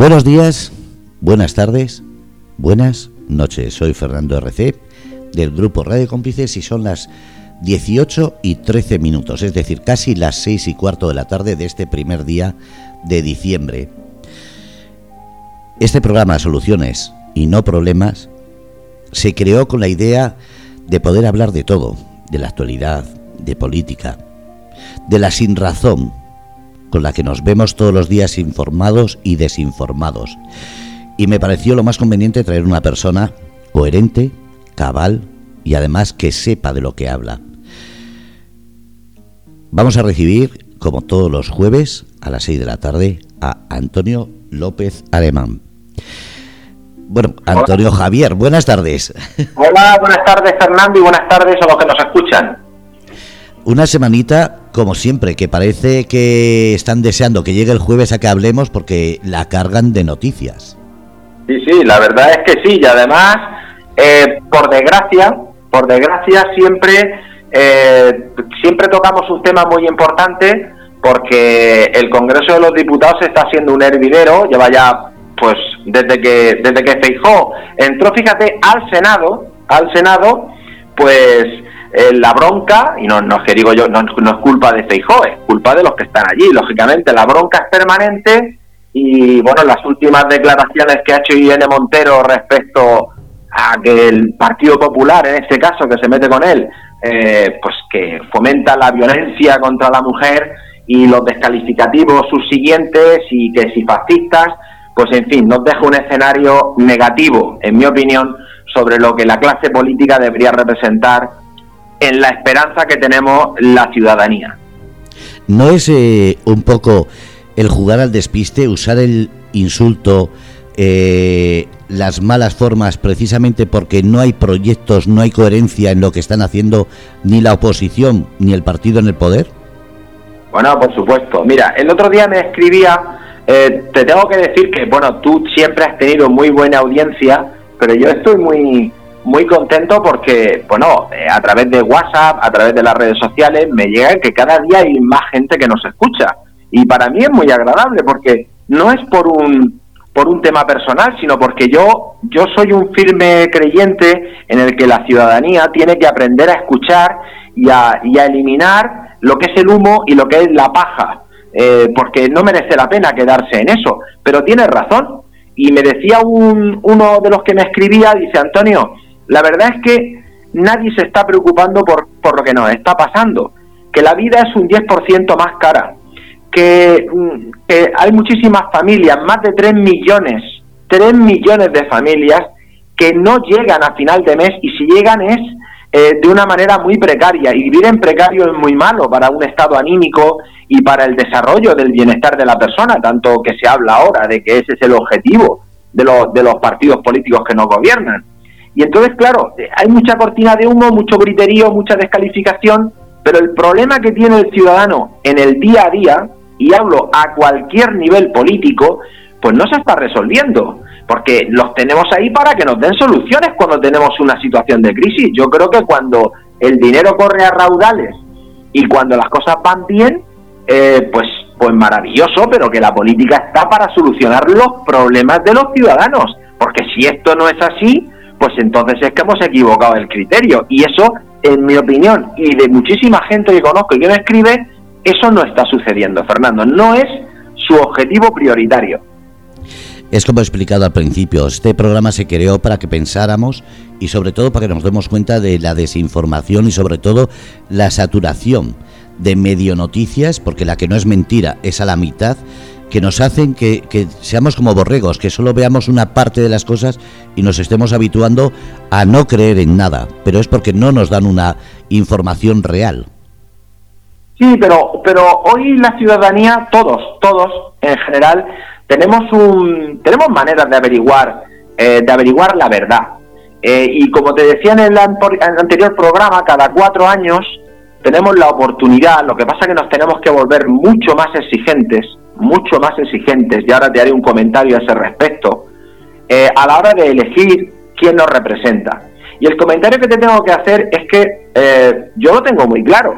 Buenos días, buenas tardes, buenas noches. Soy Fernando RC del grupo Radio Cómplices y son las 18 y 13 minutos, es decir, casi las 6 y cuarto de la tarde de este primer día de diciembre. Este programa Soluciones y no Problemas se creó con la idea de poder hablar de todo, de la actualidad, de política, de la sinrazón con la que nos vemos todos los días informados y desinformados. Y me pareció lo más conveniente traer una persona coherente, cabal y además que sepa de lo que habla. Vamos a recibir, como todos los jueves, a las 6 de la tarde, a Antonio López Alemán. Bueno, Antonio Javier, buenas tardes. Hola, buenas tardes Fernando y buenas tardes a los que nos escuchan. Una semanita, como siempre, que parece que están deseando que llegue el jueves a que hablemos porque la cargan de noticias. Sí, sí, la verdad es que sí, y además, eh, por desgracia, por desgracia siempre, eh, siempre tocamos un tema muy importante porque el Congreso de los Diputados está siendo un hervidero, lleva ya, pues, desde que desde que Feijó entró, fíjate, al Senado, al Senado, pues eh, la bronca, y no, no es que digo yo, no, es culpa de Feijó, es culpa de los que están allí. Lógicamente, la bronca es permanente y, bueno, las últimas declaraciones que ha hecho Irene Montero respecto a que el Partido Popular, en este caso, que se mete con él, eh, pues que fomenta la violencia contra la mujer y los descalificativos subsiguientes y que si fascistas, pues en fin, nos deja un escenario negativo, en mi opinión, sobre lo que la clase política debería representar en la esperanza que tenemos la ciudadanía. ¿No es eh, un poco el jugar al despiste, usar el insulto, eh, las malas formas, precisamente porque no hay proyectos, no hay coherencia en lo que están haciendo ni la oposición ni el partido en el poder? Bueno, por supuesto. Mira, el otro día me escribía, eh, te tengo que decir que, bueno, tú siempre has tenido muy buena audiencia, pero yo estoy muy muy contento porque, bueno, eh, a través de WhatsApp, a través de las redes sociales, me llega que cada día hay más gente que nos escucha. Y para mí es muy agradable porque no es por un, por un tema personal, sino porque yo, yo soy un firme creyente en el que la ciudadanía tiene que aprender a escuchar y a, y a eliminar lo que es el humo y lo que es la paja. Eh, porque no merece la pena quedarse en eso. Pero tiene razón. Y me decía un, uno de los que me escribía, dice Antonio, la verdad es que nadie se está preocupando por, por lo que nos está pasando, que la vida es un 10% más cara, mm, que, hay muchísimas familias, más de 3 millones, 3 millones de familias que no llegan a final de mes y si llegan es eh, de una manera muy precaria y vivir en precario es muy malo para un estado anímico y para el desarrollo del bienestar de la persona, tanto que se habla ahora de que ese es el objetivo de, los de los partidos políticos que nos gobiernan. Y entonces, claro, hay mucha cortina de humo, mucho griterío, mucha descalificación, pero el problema que tiene el ciudadano en el día a día, y hablo a cualquier nivel político, pues no se está resolviendo, porque los tenemos ahí para que nos den soluciones cuando tenemos una situación de crisis. Yo creo que cuando el dinero corre a raudales y cuando las cosas van bien, eh, pues, pues maravilloso, pero que la política está para solucionar los problemas de los ciudadanos, porque si esto no es así, pues entonces es que hemos equivocado el criterio. Y eso, en mi opinión, y de muchísima gente que conozco y que me escribe, eso no está sucediendo, Fernando. No es su objetivo prioritario. Es como he explicado al principio, este programa se creó para que pensáramos y sobre todo para que nos demos cuenta de la desinformación y sobre todo la saturación de medio noticias, porque la que no es mentira es a la mitad, que nos hacen que, seamos como borregos, que solo veamos una parte de las cosas y nos estemos habituando a no creer en nada, pero es porque no nos dan una información real. Sí, pero, pero hoy la ciudadanía, todos, todos en general, tenemos un, tenemos maneras de averiguar, eh, de averiguar la verdad. Eh, y como te decía en el, anterior programa, cada cuatro años tenemos la oportunidad, lo que pasa es que nos tenemos que volver mucho más exigentes mucho más exigentes, y ahora te haré un comentario a ese respecto, eh, a la hora de elegir quién nos representa. Y el comentario que te tengo que hacer es que eh, yo lo tengo muy claro.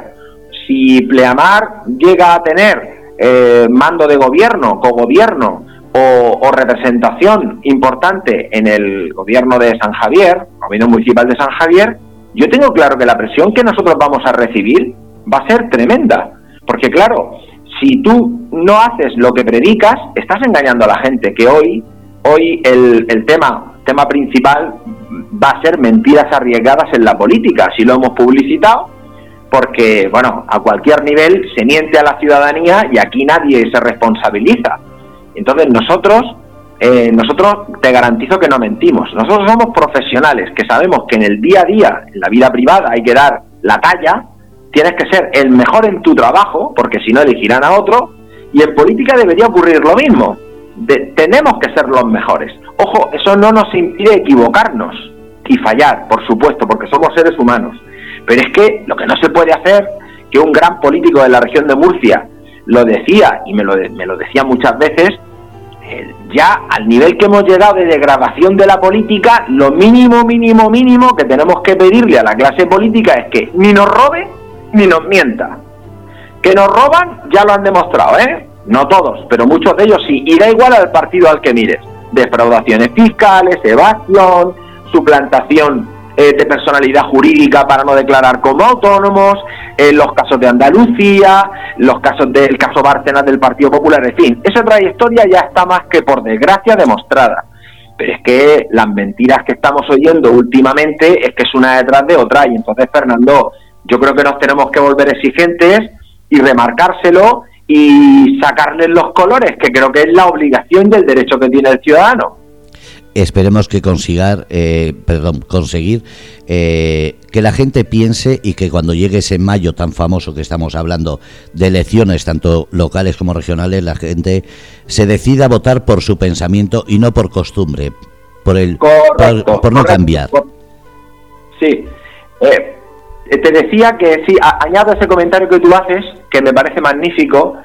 Si Pleamar llega a tener eh, mando de gobierno, cogobierno, o, representación importante en el gobierno de San Javier, gobierno municipal de San Javier, yo tengo claro que la presión que nosotros vamos a recibir va a ser tremenda. Porque claro, si tú no haces lo que predicas, estás engañando a la gente, que hoy, hoy el, el tema, tema principal va a ser mentiras arriesgadas en la política. Así lo hemos publicitado, porque, bueno, a cualquier nivel se miente a la ciudadanía y aquí nadie se responsabiliza. Entonces nosotros, eh, nosotros te garantizo que no mentimos. Nosotros somos profesionales que sabemos que en el día a día, en la vida privada, hay que dar la talla. Tienes que ser el mejor en tu trabajo, porque si no elegirán a otro. Y en política debería ocurrir lo mismo. tenemos que ser los mejores. Ojo, eso no nos impide equivocarnos y fallar, por supuesto, porque somos seres humanos. Pero es que lo que no se puede hacer, que un gran político de la región de Murcia lo decía y me lo, me lo decía muchas veces, eh, ya al nivel que hemos llegado de degradación de la política, lo mínimo, mínimo, mínimo que tenemos que pedirle a la clase política es que ni nos robe ni nos mienta. Que nos roban ya lo han demostrado, ¿eh? No todos, pero muchos de ellos sí. Y da igual al partido al que mires. Defraudaciones fiscales, evasión, suplantación eh, de personalidad jurídica para no declarar como autónomos, en los casos de Andalucía, los casos del caso Bárcenas del Partido Popular, en fin, esa trayectoria ya está más que por desgracia demostrada. Pero es que las mentiras que estamos oyendo últimamente es que es una detrás de otra y entonces Fernando, yo creo que nos tenemos que volver exigentes y remarcárselo y sacarles los colores, que creo que es la obligación del derecho que tiene el ciudadano esperemos que consigar, eh, perdón, conseguir eh, que la gente piense y que cuando llegue ese mayo tan famoso que estamos hablando de elecciones, tanto locales como regionales, la gente se decida a votar por su pensamiento y no por costumbre, por el por, no cambiar. sí. Eh, te decía que sí, añado ese comentario que tú haces, que me parece magnífico,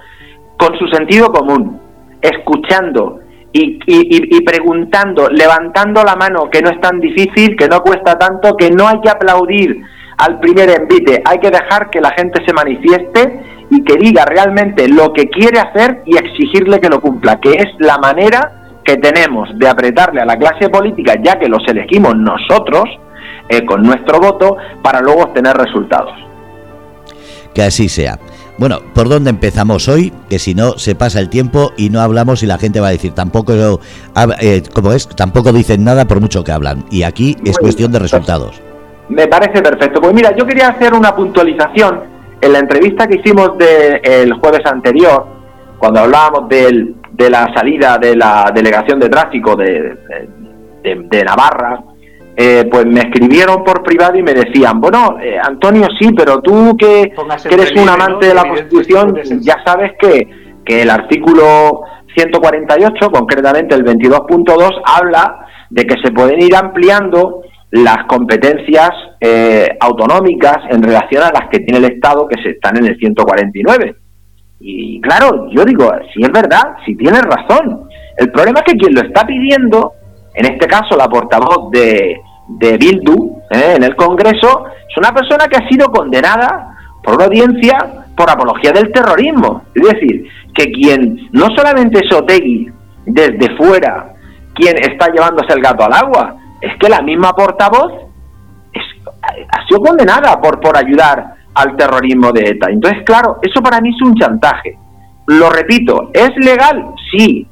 con su sentido común, escuchando y, preguntando, levantando la mano, que no es tan difícil, que no cuesta tanto, que no hay que aplaudir al primer envite, hay que dejar que la gente se manifieste y que diga realmente lo que quiere hacer y exigirle que lo cumpla, que es la manera que tenemos de apretarle a la clase política, ya que los elegimos nosotros, eh, con nuestro voto, para luego obtener resultados. Que así sea. Bueno, ¿por dónde empezamos hoy? Que si no, se pasa el tiempo y no hablamos y la gente va a decir, tampoco, eh, como es, tampoco dicen nada por mucho que hablan. Y aquí es cuestión de resultados. Me parece perfecto. Pues mira, yo quería hacer una puntualización en la entrevista que hicimos de, el jueves anterior, cuando hablábamos de la salida de la delegación de tráfico de, de Navarra eh, pues me escribieron por privado y me decían, bueno, eh, Antonio, sí, pero tú que, eres un amante de la Constitución, ya sabes que, que el artículo 148, concretamente el 22.2, habla de que se pueden ir ampliando las competencias eh, autonómicas en relación a las que tiene el Estado que se están en el 149. Y claro, yo digo, si es verdad, si tienes razón. El problema es que quien lo está pidiendo, en este caso la portavoz de, de Bildu ¿eh? en el Congreso es una persona que ha sido condenada por una audiencia por apología del terrorismo. Es decir, que quien no solamente es Otegui desde fuera quien está llevándose el gato al agua, es que la misma portavoz ha sido condenada por, por ayudar al terrorismo de ETA. Entonces, claro, eso para mí es un chantaje. Lo repito, ¿es legal? Sí.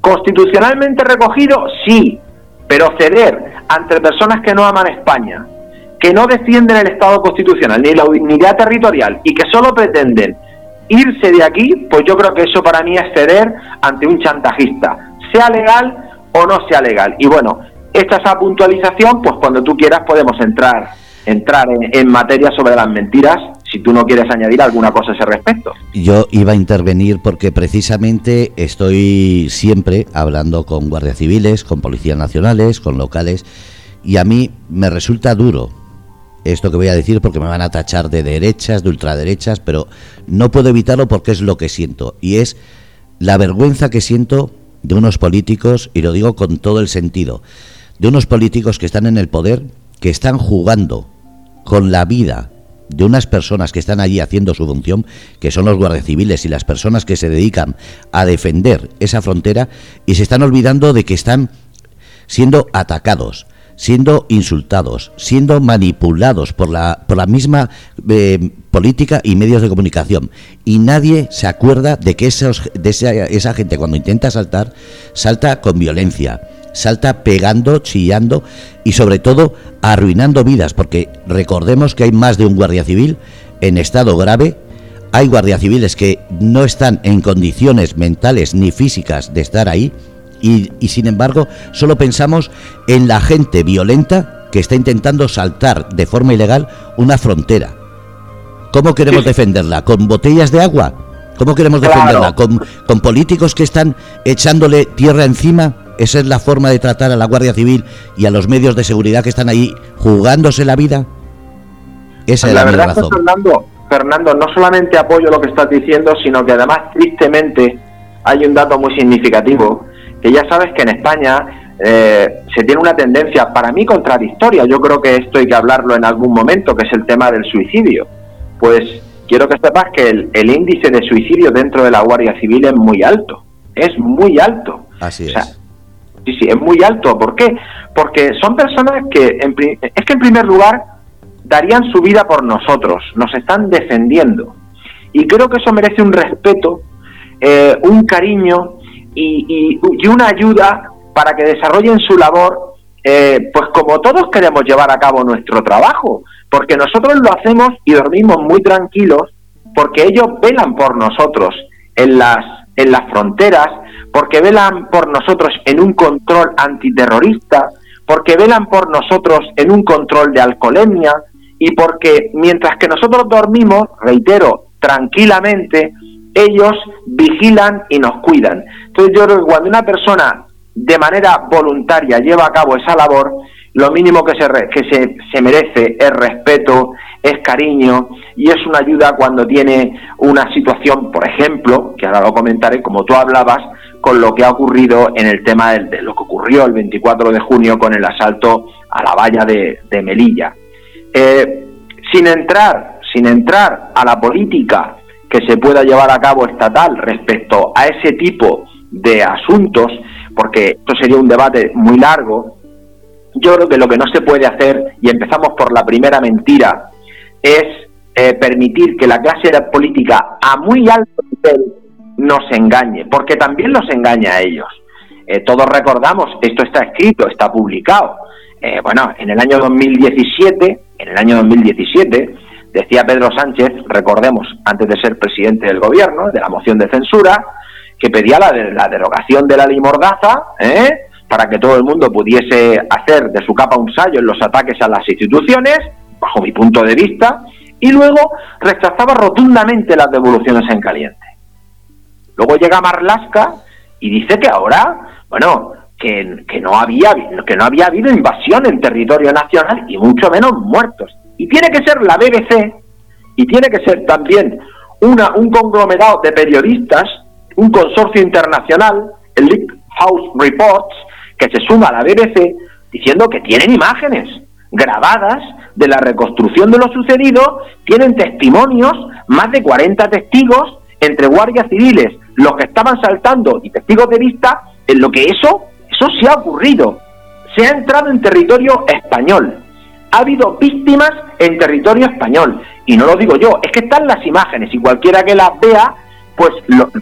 ¿Constitucionalmente recogido? Sí. Pero ceder ante personas que no aman España, que no defienden el Estado constitucional ni la unidad territorial y que solo pretenden irse de aquí, pues yo creo que eso para mí es ceder ante un chantajista, sea legal o no sea legal. Y bueno, esta esa puntualización, pues cuando tú quieras podemos entrar entrar en, materia sobre las mentiras si tú no quieres añadir alguna cosa a ese respecto. Yo iba a intervenir porque precisamente estoy siempre hablando con guardias civiles, con policías nacionales, con locales, y a mí me resulta duro esto que voy a decir porque me van a tachar de derechas, de ultraderechas, pero no puedo evitarlo porque es lo que siento, y es la vergüenza que siento de unos políticos, y lo digo con todo el sentido, de unos políticos que están en el poder, que están jugando con la vida de unas personas que están allí haciendo su función, que son los guardias civiles y las personas que se dedican a defender esa frontera, y se están olvidando de que están siendo atacados, siendo insultados, siendo manipulados por la, por la misma eh, política y medios de comunicación. Y nadie se acuerda de que esos, de esa, esa gente cuando intenta saltar, salta con violencia, salta pegando, chillando y sobre todo arruinando vidas, porque recordemos que hay más de un guardia civil en estado grave, hay guardias civiles que no están en condiciones mentales ni físicas de estar ahí, y, sin embargo solo pensamos en la gente violenta que está intentando saltar de forma ilegal una frontera. ¿Cómo queremos defenderla? ¿Con botellas de agua? ¿Cómo queremos defenderla? ¿Con, ¿Con políticos que están echándole tierra encima? ¿Esa es la forma de tratar a la Guardia Civil y a los medios de seguridad que están ahí jugándose la vida? Esa es la, verdad razón. Fernando, Fernando, no solamente apoyo lo que estás diciendo, sino que además, tristemente, hay un dato muy significativo que ya sabes que en España eh, se tiene una tendencia, para mí, contradictoria. Yo creo que esto hay que hablarlo en algún momento, que es el tema del suicidio. Pues quiero que sepas que el, índice de suicidio dentro de la Guardia Civil es muy alto. Es muy alto. Así es. Sí, sí, es muy alto. ¿Por qué? Porque son personas que, es que en primer lugar, darían su vida por nosotros, nos están defendiendo. Y creo que eso merece un respeto, eh, un cariño y, una ayuda para que desarrollen su labor, eh, pues como todos queremos llevar a cabo nuestro trabajo, porque nosotros lo hacemos y dormimos muy tranquilos, porque ellos velan por nosotros en las, en las fronteras, porque velan por nosotros en un control antiterrorista, porque velan por nosotros en un control de alcoholemia y porque mientras que nosotros dormimos, reitero, tranquilamente, ellos vigilan y nos cuidan. Entonces yo creo que cuando una persona de manera voluntaria lleva a cabo esa labor, lo mínimo que se, que se, se, merece es respeto, es cariño y es una ayuda cuando tiene una situación, por ejemplo, que ahora lo comentaré, como tú hablabas, con lo que ha ocurrido en el tema de, lo que ocurrió el 24 de junio con el asalto a la valla de, Melilla. Eh, sin entrar, sin entrar a la política que se pueda llevar a cabo estatal respecto a ese tipo de asuntos, porque esto sería un debate muy largo, yo creo que lo que no se puede hacer, y empezamos por la primera mentira, es eh, permitir que la clase política a muy alto nivel nos engañe, porque también nos engaña a ellos. Eh, todos recordamos, esto está escrito, está publicado. Eh, bueno, en el año 2017, en el año 2017, Decía Pedro Sánchez, recordemos, antes de ser presidente del gobierno, de la moción de censura, que pedía la, la derogación de la ley ¿eh? para que todo el mundo pudiese hacer de su capa un sallo en los ataques a las instituciones, bajo mi punto de vista, y luego rechazaba rotundamente las devoluciones en caliente. Luego llega Marlasca y dice que ahora, bueno, que, no había, que no había habido invasión en territorio nacional y mucho menos muertos. Y tiene que ser la BBC y tiene que ser también un conglomerado de periodistas, un consorcio internacional, el Leak House Reports, que se suma a la BBC diciendo que tienen imágenes grabadas de la reconstrucción de lo sucedido, tienen testimonios, más de 40 testigos entre guardias civiles, los que estaban saltando y testigos de vista, en lo que eso, eso se ha ocurrido. Se ha entrado en territorio español ha habido víctimas en territorio español. Y no lo digo yo, es que están las imágenes y cualquiera que las vea, pues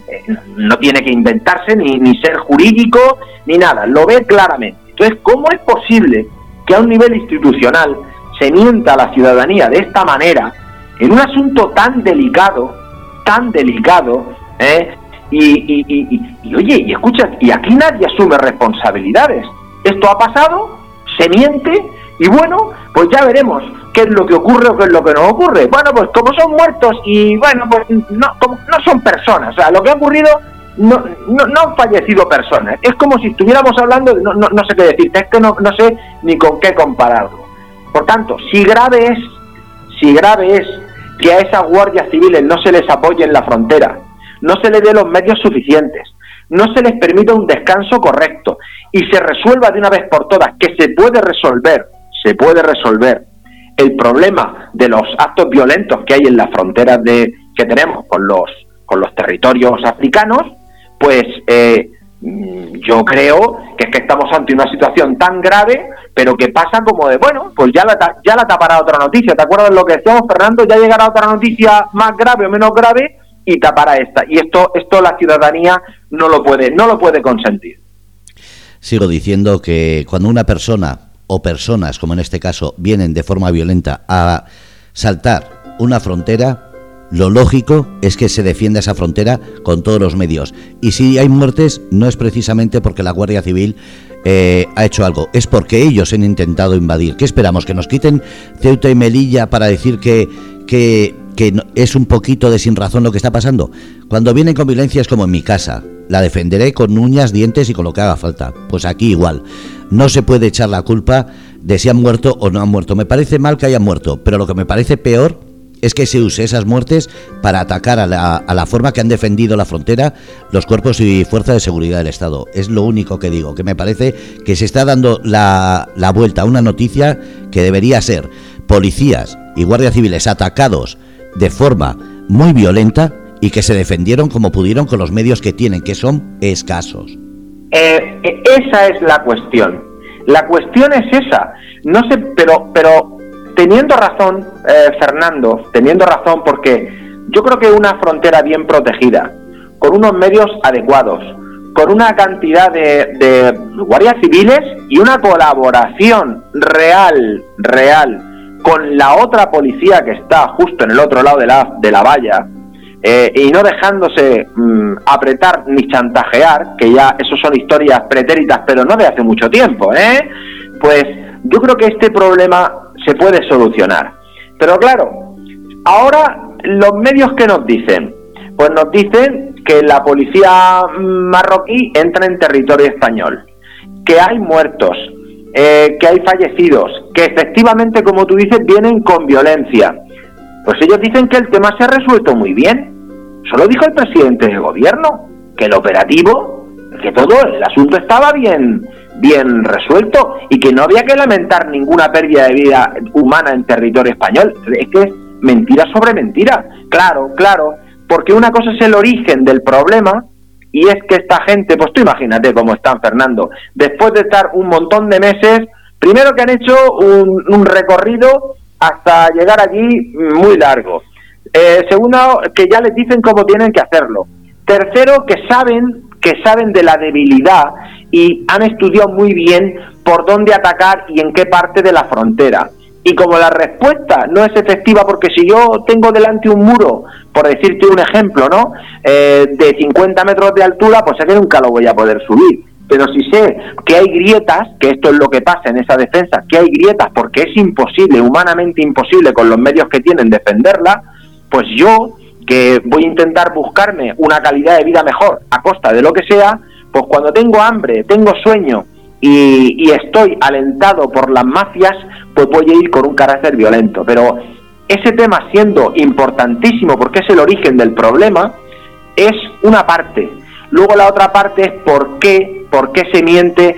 eh, no tiene que inventarse ni, ni ser jurídico ni nada, lo ve claramente. Entonces, ¿cómo es posible que a un nivel institucional se mienta a la ciudadanía de esta manera en un asunto tan delicado, tan delicado, eh? Y, y, y, oye, y escucha, y aquí nadie asume responsabilidades. Esto ha pasado, se miente y bueno, pues ya veremos qué es lo que ocurre o qué es lo que no ocurre. Bueno, pues como son muertos y bueno, pues no, no son personas. O sea, lo que ha ocurrido no, no, no, han fallecido personas. Es como si estuviéramos hablando, no, no, no sé qué decirte, es que no, no sé ni con qué compararlo. Por tanto, si grave es, si grave es que a esas guardias civiles no se les apoye en la frontera, no se les dé los medios suficientes, no se les permita un descanso correcto y se resuelva de una vez por todas, que se puede resolver se puede resolver el problema de los actos violentos que hay en las fronteras de, que tenemos con los, con los territorios africanos, pues eh, mm, yo creo que es que estamos ante una situación tan grave, pero que pasa como de, bueno, pues ya la, ya la tapará otra noticia. ¿Te acuerdas de lo que decíamos, Fernando? Ya llegará otra noticia más grave o menos grave y tapará esta. Y esto, esto la ciudadanía no lo puede, no lo puede consentir. Sigo diciendo que cuando una persona o personas, como en este caso, vienen de forma violenta a saltar una frontera, lo lógico es que se defienda esa frontera con todos los medios. Y si hay muertes, no es precisamente porque la Guardia Civil eh, ha hecho algo, es porque ellos han intentado invadir. ¿Qué esperamos? ¿Que nos quiten Ceuta y Melilla para decir que, que, que es un poquito de sin razón lo que está pasando? Cuando vienen con violencia es como en mi casa. La defenderé con uñas, dientes y con lo que haga falta. Pues aquí igual. No se puede echar la culpa de si han muerto o no han muerto. Me parece mal que hayan muerto, pero lo que me parece peor es que se use esas muertes para atacar a la, a la, forma que han defendido la frontera los cuerpos y fuerzas de seguridad del Estado. Es lo único que digo, que me parece que se está dando la, la vuelta a una noticia que debería ser policías y guardias civiles atacados de forma muy violenta y que se defendieron como pudieron con los medios que tienen, que son escasos. Eh, esa es la cuestión. La cuestión es esa. No sé, pero, pero teniendo razón, eh, Fernando, teniendo razón, porque yo creo que una frontera bien protegida, con unos medios adecuados, con una cantidad de guardias civiles y una colaboración real, real, con la otra policía que está justo en el otro lado de la, de la valla, eh, y no dejándose mmm, apretar ni chantajear, que ya eso son historias pretéritas, pero no de hace mucho tiempo, ¿eh? Pues yo creo que este problema se puede solucionar. Pero claro, ahora los medios que nos dicen, pues nos dicen que la policía marroquí entra en territorio español, que hay muertos, eh, que hay fallecidos, que efectivamente, como tú dices, vienen con violencia. Pues ellos dicen que el tema se ha resuelto muy bien. Solo dijo el presidente del gobierno que el operativo, que todo el asunto estaba bien, bien resuelto y que no había que lamentar ninguna pérdida de vida humana en territorio español. Es que es mentira sobre mentira. Claro, claro, porque una cosa es el origen del problema y es que esta gente, pues tú imagínate cómo están, Fernando, después de estar un montón de meses, primero que han hecho un, recorrido hasta llegar allí muy largo. Eh, segundo, que ya les dicen cómo tienen que hacerlo. Tercero, que saben que saben de la debilidad y han estudiado muy bien por dónde atacar y en qué parte de la frontera. Y como la respuesta no es efectiva, porque si yo tengo delante un muro, por decirte un ejemplo, ¿no? Eh, de 50 metros de altura, pues sé que nunca lo voy a poder subir. Pero si sé que hay grietas, que esto es lo que pasa en esa defensa, que hay grietas porque es imposible, humanamente imposible con los medios que tienen defenderla, pues yo que voy a intentar buscarme una calidad de vida mejor a costa de lo que sea, pues cuando tengo hambre, tengo sueño y, estoy alentado por las mafias, pues voy a ir con un carácter violento. Pero ese tema siendo importantísimo porque es el origen del problema, es una parte. Luego la otra parte es por qué, por qué se miente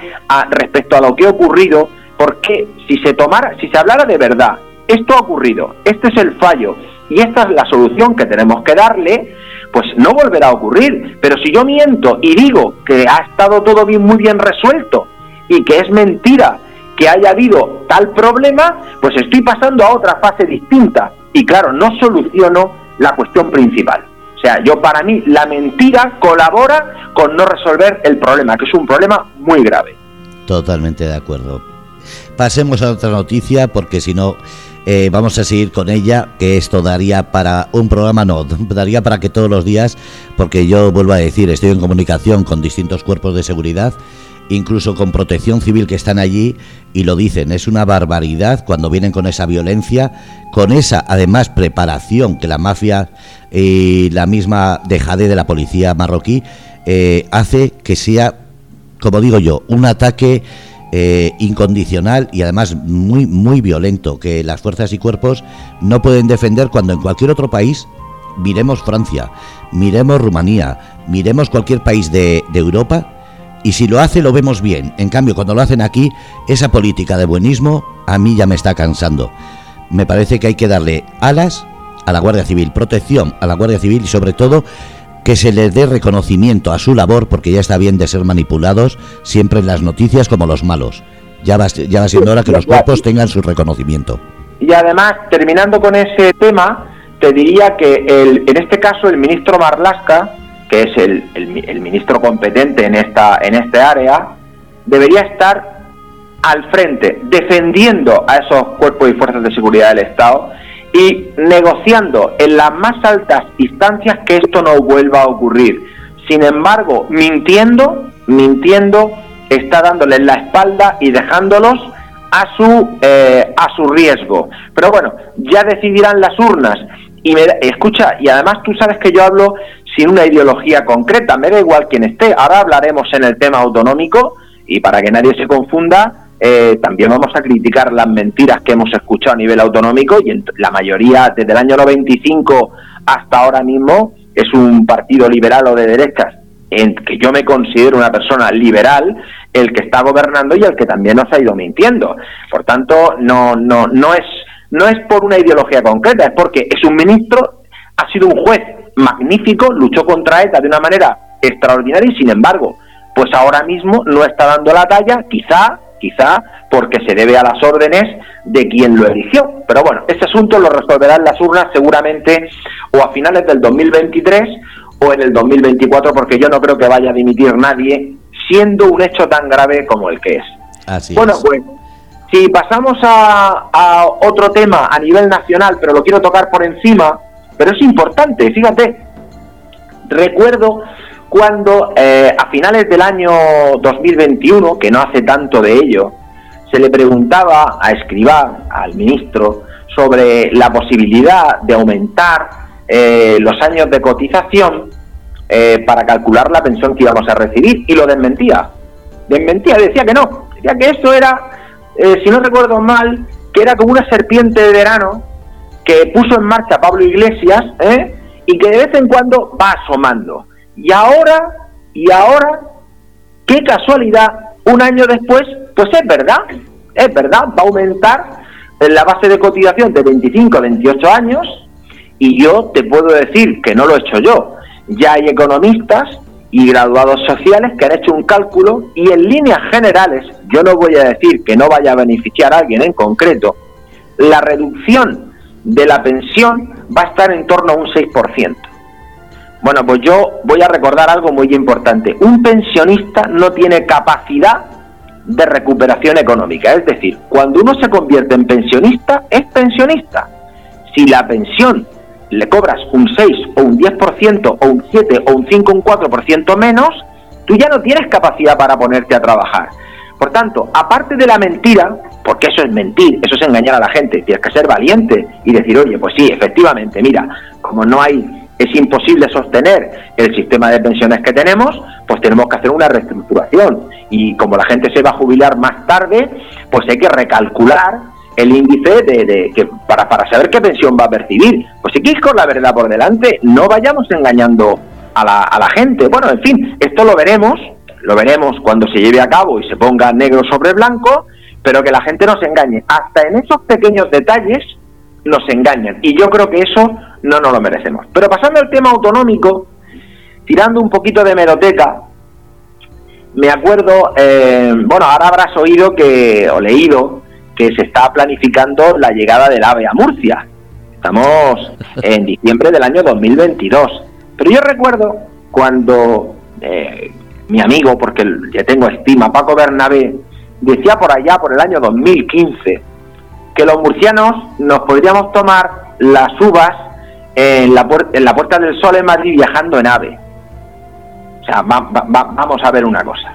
respecto a lo que ha ocurrido, porque si se tomara, si se hablara de verdad, esto ha ocurrido, este es el fallo, y esta es la solución que tenemos que darle, pues no volverá a ocurrir. Pero si yo miento y digo que ha estado todo bien, muy bien resuelto y que es mentira que haya habido tal problema, pues estoy pasando a otra fase distinta. Y claro, no soluciono la cuestión principal. O sea, yo para mí la mentira colabora con no resolver el problema, que es un problema muy grave. Totalmente de acuerdo. Pasemos a otra noticia porque si no eh, vamos a seguir con ella, que esto daría para un programa, no, daría para que todos los días, porque yo vuelvo a decir, estoy en comunicación con distintos cuerpos de seguridad, incluso con protección civil que están allí y lo dicen, es una barbaridad cuando vienen con esa violencia, con esa además preparación que la mafia y la misma dejade de la policía marroquí eh, hace que sea, como digo yo, un ataque eh, incondicional y además muy, muy violento que las fuerzas y cuerpos no pueden defender cuando en cualquier otro país, miremos Francia, miremos Rumanía, miremos cualquier país de, de Europa, y si lo hace lo vemos bien. En cambio, cuando lo hacen aquí, esa política de buenismo a mí ya me está cansando. me parece que hay que darle alas a la Guardia Civil, protección a la Guardia Civil y sobre todo que se les dé reconocimiento a su labor porque ya está bien de ser manipulados siempre en las noticias como los malos. Ya va, ya va siendo hora que los cuerpos tengan su reconocimiento. Y además, terminando con ese tema, te diría que el, en este caso el ministro Marlasca, que es el, el, ministro competente en esta, en este área, debería estar al frente, defendiendo a esos cuerpos y fuerzas de seguridad del Estado y negociando en las más altas instancias que esto no vuelva a ocurrir. Sin embargo, mintiendo, mintiendo, está dándoles la espalda y dejándolos a su eh, a su riesgo. Pero bueno, ya decidirán las urnas. Y me, escucha, y además tú sabes que yo hablo sin una ideología concreta, me da igual quien esté. Ahora hablaremos en el tema autonómico y para que nadie se confunda, eh, también vamos a criticar las mentiras que hemos escuchado a nivel autonómico y en la mayoría desde el año 95 hasta ahora mismo es un partido liberal o de derechas en que yo me considero una persona liberal el que está gobernando y el que también nos ha ido mintiendo. Por tanto, no no no es no es por una ideología concreta, es porque es un ministro, ha sido un juez magnífico, luchó contra ETA de una manera extraordinaria y sin embargo, pues ahora mismo no está dando la talla, quizá quizá porque se debe a las órdenes de quien lo eligió. Pero bueno, ese asunto lo resolverán las urnas seguramente o a finales del 2023 o en el 2024, porque yo no creo que vaya a dimitir nadie, siendo un hecho tan grave como el que es. Así bueno, pues si pasamos a, a otro tema a nivel nacional, pero lo quiero tocar por encima, pero es importante, fíjate, recuerdo cuando eh, a finales del año 2021, que no hace tanto de ello, se le preguntaba a Escribá, al ministro, sobre la posibilidad de aumentar eh, los años de cotización eh, para calcular la pensión que íbamos a recibir y lo desmentía. Desmentía, decía que no, decía que eso era, si no recuerdo mal, que era como una serpiente de verano que puso en marcha Pablo Iglesias y que de vez en cuando va asomando. Y ahora, y ahora, qué casualidad, un año después, pues es verdad, es verdad, va a aumentar la base de cotización de 25 a 28 años y yo te puedo decir que no lo he hecho yo. Ya hay economistas y graduados sociales que han hecho un cálculo y en líneas generales, yo no voy a decir que no vaya a beneficiar a alguien en concreto, la reducción de la pensión va a estar en torno a un 6%. Bueno, pues yo voy a recordar algo muy importante. Un pensionista no tiene capacidad de recuperación económica. Es decir, cuando uno se convierte en pensionista, es pensionista. Si la pensión le cobras un 6 o un 10% o un 7 o un 5 o un 4% menos, tú ya no tienes capacidad para ponerte a trabajar. Por tanto, aparte de la mentira, porque eso es mentir, eso es engañar a la gente, tienes que ser valiente y decir, oye, pues sí, efectivamente, mira, como no hay es imposible sostener el sistema de pensiones que tenemos, pues tenemos que hacer una reestructuración. Y como la gente se va a jubilar más tarde, pues hay que recalcular el índice de, que para, para saber qué pensión va a percibir. Pues si quieres con la verdad por delante, no vayamos engañando a la, a la gente. Bueno, en fin, esto lo veremos, lo veremos cuando se lleve a cabo y se ponga negro sobre blanco, pero que la gente no se engañe. Hasta en esos pequeños detalles nos engañan. Y yo creo que eso no nos lo merecemos. Pero pasando al tema autonómico, tirando un poquito de meroteca, me acuerdo, eh, bueno, ahora habrás oído que, o leído, que se está planificando la llegada del AVE a Murcia. Estamos en diciembre del año 2022. Pero yo recuerdo cuando eh, mi amigo, porque ya tengo estima, Paco Bernabé, decía por allá, por el año 2015, que los murcianos nos podríamos tomar las uvas en la, en la Puerta del Sol en Madrid viajando en AVE. O sea, vamos a ver una cosa.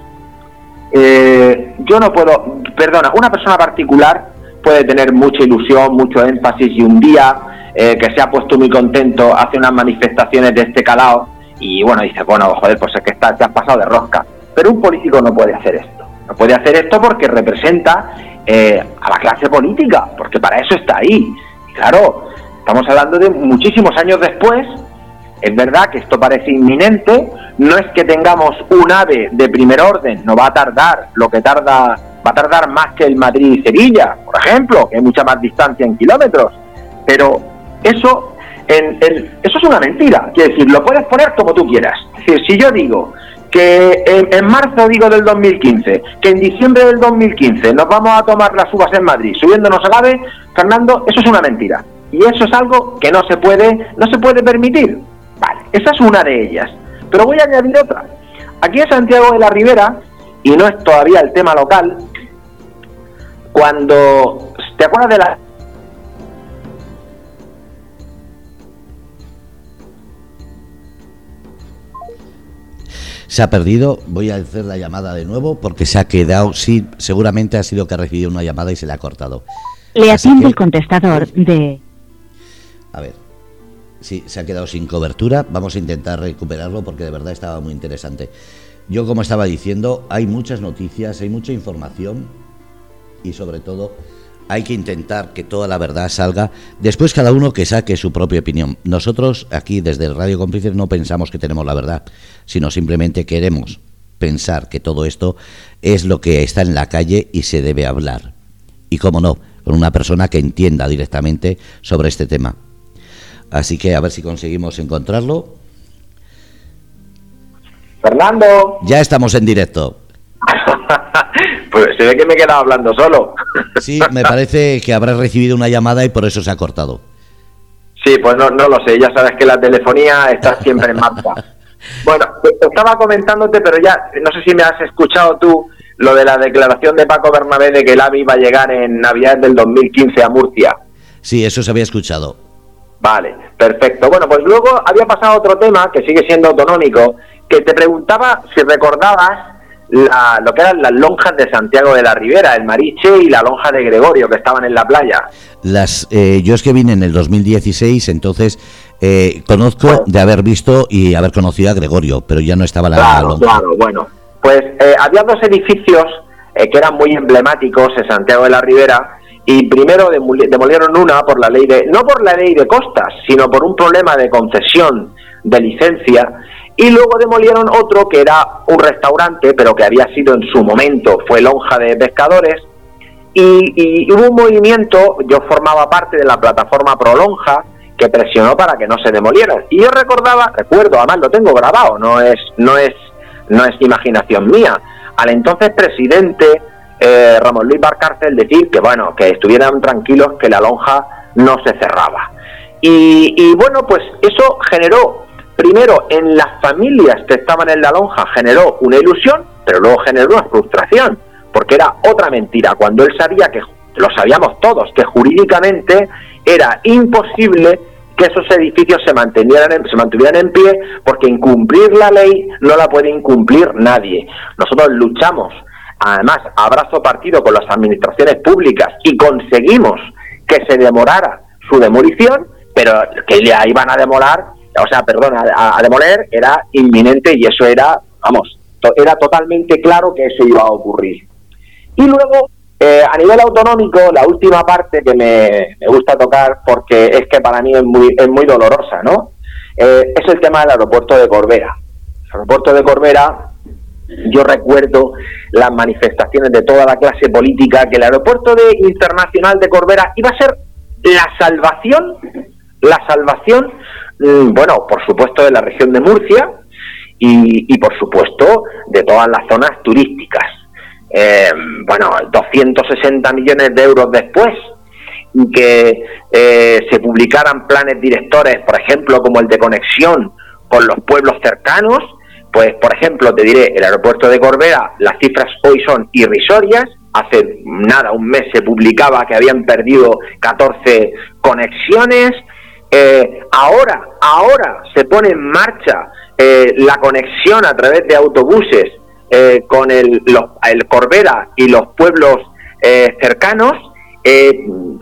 Eh, yo no puedo, perdona, una persona particular puede tener mucha ilusión, mucho énfasis y un día eh, que se ha puesto muy contento hace unas manifestaciones de este calado y bueno, dice, bueno, joder, pues es que está, te has pasado de rosca. Pero un político no puede hacer esto. No puede hacer esto porque representa eh, a la clase política, porque para eso está ahí. Y claro, estamos hablando de muchísimos años después. Es verdad que esto parece inminente, no es que tengamos un ave de primer orden, no va a tardar lo que tarda, va a tardar más que el Madrid-Sevilla, por ejemplo, que hay mucha más distancia en kilómetros. Pero eso, en, eso es una mentira. Quiero decir, lo puedes poner como tú quieras. Si yo digo que en, marzo digo del 2015, que en diciembre del 2015 nos vamos a tomar las uvas en Madrid, subiéndonos a AVE, Fernando, eso es una mentira. Y eso es algo que no se puede, no se puede permitir. Vale, esa es una de ellas. Pero voy a añadir otra. Aquí en Santiago de la Ribera, y no es todavía el tema local, cuando te acuerdas de la se ha perdido. Voy a hacer la llamada de nuevo porque se ha quedado. Sí, seguramente ha sido que ha recibido una llamada y se le ha cortado. Le atiende el contestador de. A ver. Sí, se ha quedado sin cobertura. Vamos a intentar recuperarlo porque de verdad estaba muy interesante. Yo, como estaba diciendo, hay muchas noticias, hay mucha información y sobre todo hay que intentar que toda la verdad salga. Después cada uno que saque su propia opinión. Nosotros aquí desde Radio Cómplices no pensamos que tenemos la verdad, sino simplemente queremos pensar que todo esto es lo que está en la calle y se debe hablar. Y cómo no, con una persona que entienda directamente sobre este tema. Así que a ver si conseguimos encontrarlo. Fernando. Ya estamos en directo. pues se ve que me he quedado hablando solo. sí, me parece que habrás recibido una llamada y por eso se ha cortado. Sí, pues no, no lo sé, ya sabes que la telefonía está siempre en marcha. Bueno, estaba comentándote, pero ya no sé si me has escuchado tú lo de la declaración de Paco Bernabé de que el AVI iba a llegar en Navidad del 2015 a Murcia. Sí, eso se había escuchado. Vale, perfecto. Bueno, pues luego había pasado otro tema que sigue siendo autonómico, que te preguntaba si recordabas lo que eran las lonjas de Santiago de la Ribera, el Mariche y la lonja de Gregorio que estaban en la playa. Las, eh, yo es que vine en el 2016, entonces eh, conozco de haber visto y haber conocido a Gregorio, pero ya no estaba la, claro, Claro, bueno, pues eh, había dos edificios que eran muy emblemáticos en Santiago de la Ribera y primero demolieron una por la ley de no por la ley de costas, sino por un problema de concesión de licencia y luego demolieron otro que era un restaurante, pero que había sido en su momento, fue lonja de pescadores, y, hubo un movimiento, yo formaba parte de la plataforma Prolonja, que presionó para que no se demolieran. Y yo recordaba, recuerdo, además lo tengo grabado, no es, no es, no es imaginación mía, al entonces presidente eh, Ramón Luis Barcárcel decir que bueno, que estuvieran tranquilos que la lonja no se cerraba. Y, y bueno, pues eso generó primero en las familias que estaban en la lonja generó una ilusión, pero luego generó una frustración, porque era otra mentira, cuando él sabía que, lo sabíamos todos, que jurídicamente era imposible que esos edificios se mantuvieran en, se mantuvieran en pie, porque incumplir la ley no la puede incumplir nadie. Nosotros luchamos, además, abrazo partido con las administraciones públicas y conseguimos que se demorara su demolición, pero que ya iban a demorar o sea, perdón, a, demoler era inminente y eso era, vamos, era totalmente claro que eso iba a ocurrir. Y luego, eh, a nivel autonómico, la última parte que me, gusta tocar, porque es que para mí es muy, es muy dolorosa, ¿no? Eh, es el tema del aeropuerto de Corbera. El aeropuerto de Corbera, yo recuerdo las manifestaciones de toda la clase política, que el aeropuerto de, internacional de Corbera iba a ser la salvación, la salvación Mm, bueno, por supuesto de la región de Murcia y, por supuesto de todas las zonas turísticas. Eh, bueno, 260 millones de euros después que eh, se publicaran planes directores, por ejemplo, como el de conexión con los pueblos cercanos, pues, por ejemplo, te diré, el aeropuerto de Corbera, las cifras hoy son irrisorias. Hace nada, un mes se publicaba que habían perdido 14 conexiones. Eh, ahora, ahora se pone en marcha eh, la conexión a través de autobuses eh, con el, el, Corbera y los pueblos cercanos,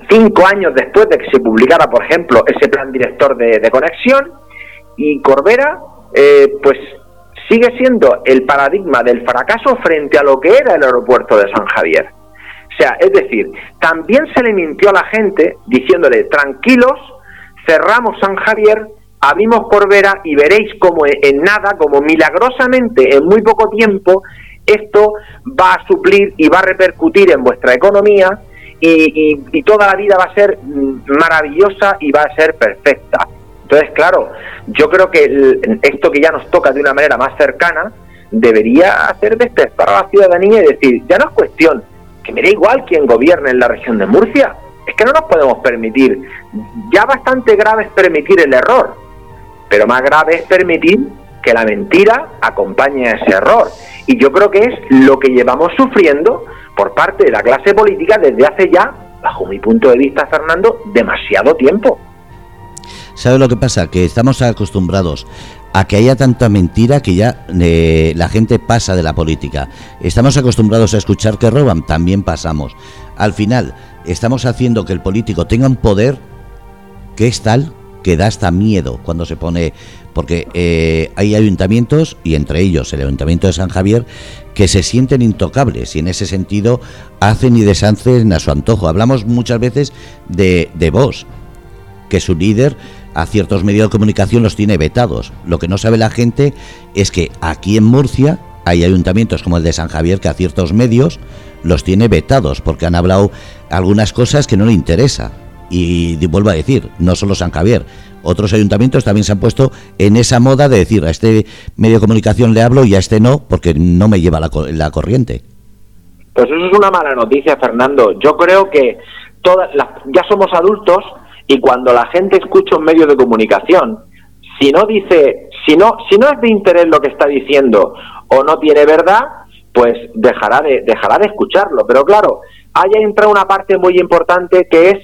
cinco años después de que se publicara, por ejemplo, ese plan director de, de conexión, y Corbera, pues sigue siendo el paradigma del fracaso frente a lo que era el aeropuerto de San Javier. O sea, es decir, también se le mintió a la gente diciéndole, tranquilos, cerramos San Javier, abrimos Corbera y veréis como en nada, como milagrosamente en muy poco tiempo, esto va a suplir y va a repercutir en vuestra economía y, toda la vida va a ser mm, maravillosa y va a ser perfecta. Entonces, claro, yo creo que esto que ya nos toca de una manera más cercana debería hacer despertar a la ciudadanía y decir, ya no es cuestión que me da igual quién gobierne en la región de Murcia, es que no nos podemos permitir, ya bastante grave es permitir el error, pero más grave es permitir que la mentira acompañe a ese error. Y yo creo que es lo que llevamos sufriendo por parte de la clase política desde hace ya, bajo mi punto de vista, Fernando, demasiado tiempo. ¿Sabe lo que pasa? Que estamos acostumbrados a que haya tanta mentira que ya eh, la gente pasa de la política. Estamos acostumbrados a escuchar que roban, también pasamos. Al final, estamos haciendo que el político tenga un poder que es tal que da hasta miedo cuando se pone, porque eh, hay ayuntamientos, y entre ellos el Ayuntamiento de San Javier, que se sienten intocables y en ese sentido hacen y deshacen a su antojo. Hablamos muchas veces de, de vos, que su líder a ciertos medios de comunicación los tiene vetados. Lo que no sabe la gente es que aquí en Murcia hay ayuntamientos como el de San Javier que a ciertos medios los tiene vetados porque han hablado algunas cosas que no le interesa. Y vuelvo a decir, no solo San Javier, otros ayuntamientos también se han puesto en esa moda de decir a este medio de comunicación le hablo y a este no, porque no me lleva la, la corriente. Pues eso es una mala noticia, Fernando. Yo creo que todas ya somos adultos y cuando la gente escucha un medio de comunicación, si no dice, si no, si no es de interés lo que está diciendo o no tiene verdad, pues dejará de, dejará de escucharlo. Pero claro, haya entra una parte muy importante que es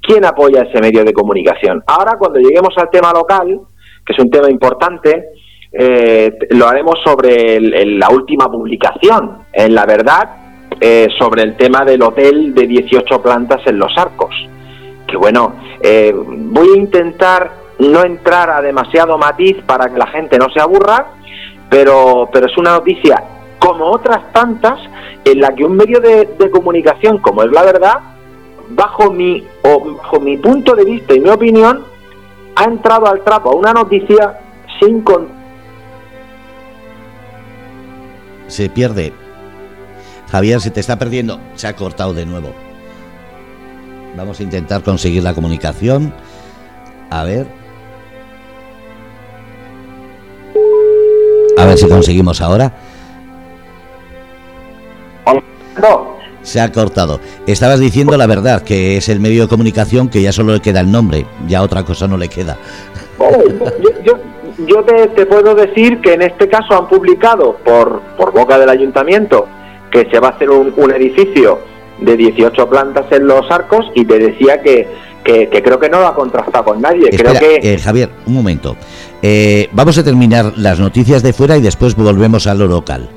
quién apoya ese medio de comunicación. Ahora, cuando lleguemos al tema local, que es un tema importante, eh, lo haremos sobre la última publicación, en la verdad, eh, sobre el tema del hotel de 18 plantas en Los Arcos. Que bueno, eh, voy a intentar no entrar a demasiado matiz para que la gente no se aburra, pero, pero es una noticia como otras tantas en la que un medio de, comunicación como es la verdad, bajo mi, o bajo mi punto de vista y mi opinión, ha entrado al trapo a una noticia sin con se pierde. Javier, se te está perdiendo. Se ha cortado de nuevo. Vamos a intentar conseguir la comunicación. A ver. A ver si conseguimos ahora. No. Se ha cortado. Estabas diciendo la verdad, que es el medio de comunicación que ya solo le queda el nombre, ya otra cosa no le queda. yo, te, puedo decir que en este caso han publicado por, por boca del ayuntamiento que se va a hacer un, edificio de 18 plantas en los arcos y te decía que, que, creo que no lo ha contrastado con nadie. creo que... Eh, Javier, un momento. Eh, vamos a terminar las noticias de fuera y después volvemos a lo local.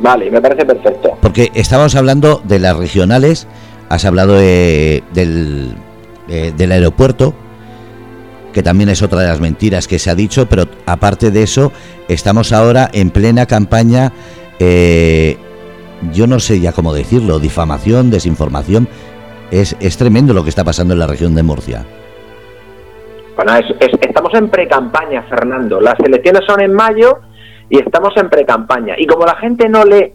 Vale, me parece perfecto. Porque estábamos hablando de las regionales, has hablado del, del aeropuerto, que también es otra de las mentiras que se ha dicho, pero aparte de eso, estamos ahora en plena campaña, eh, yo no sé ya cómo decirlo, difamación, desinformación. Es, es tremendo lo que está pasando en la región de Murcia. Bueno, estamos en pre-campaña, Fernando. Las elecciones son en mayo y estamos en pre-campaña. Y como la gente no lee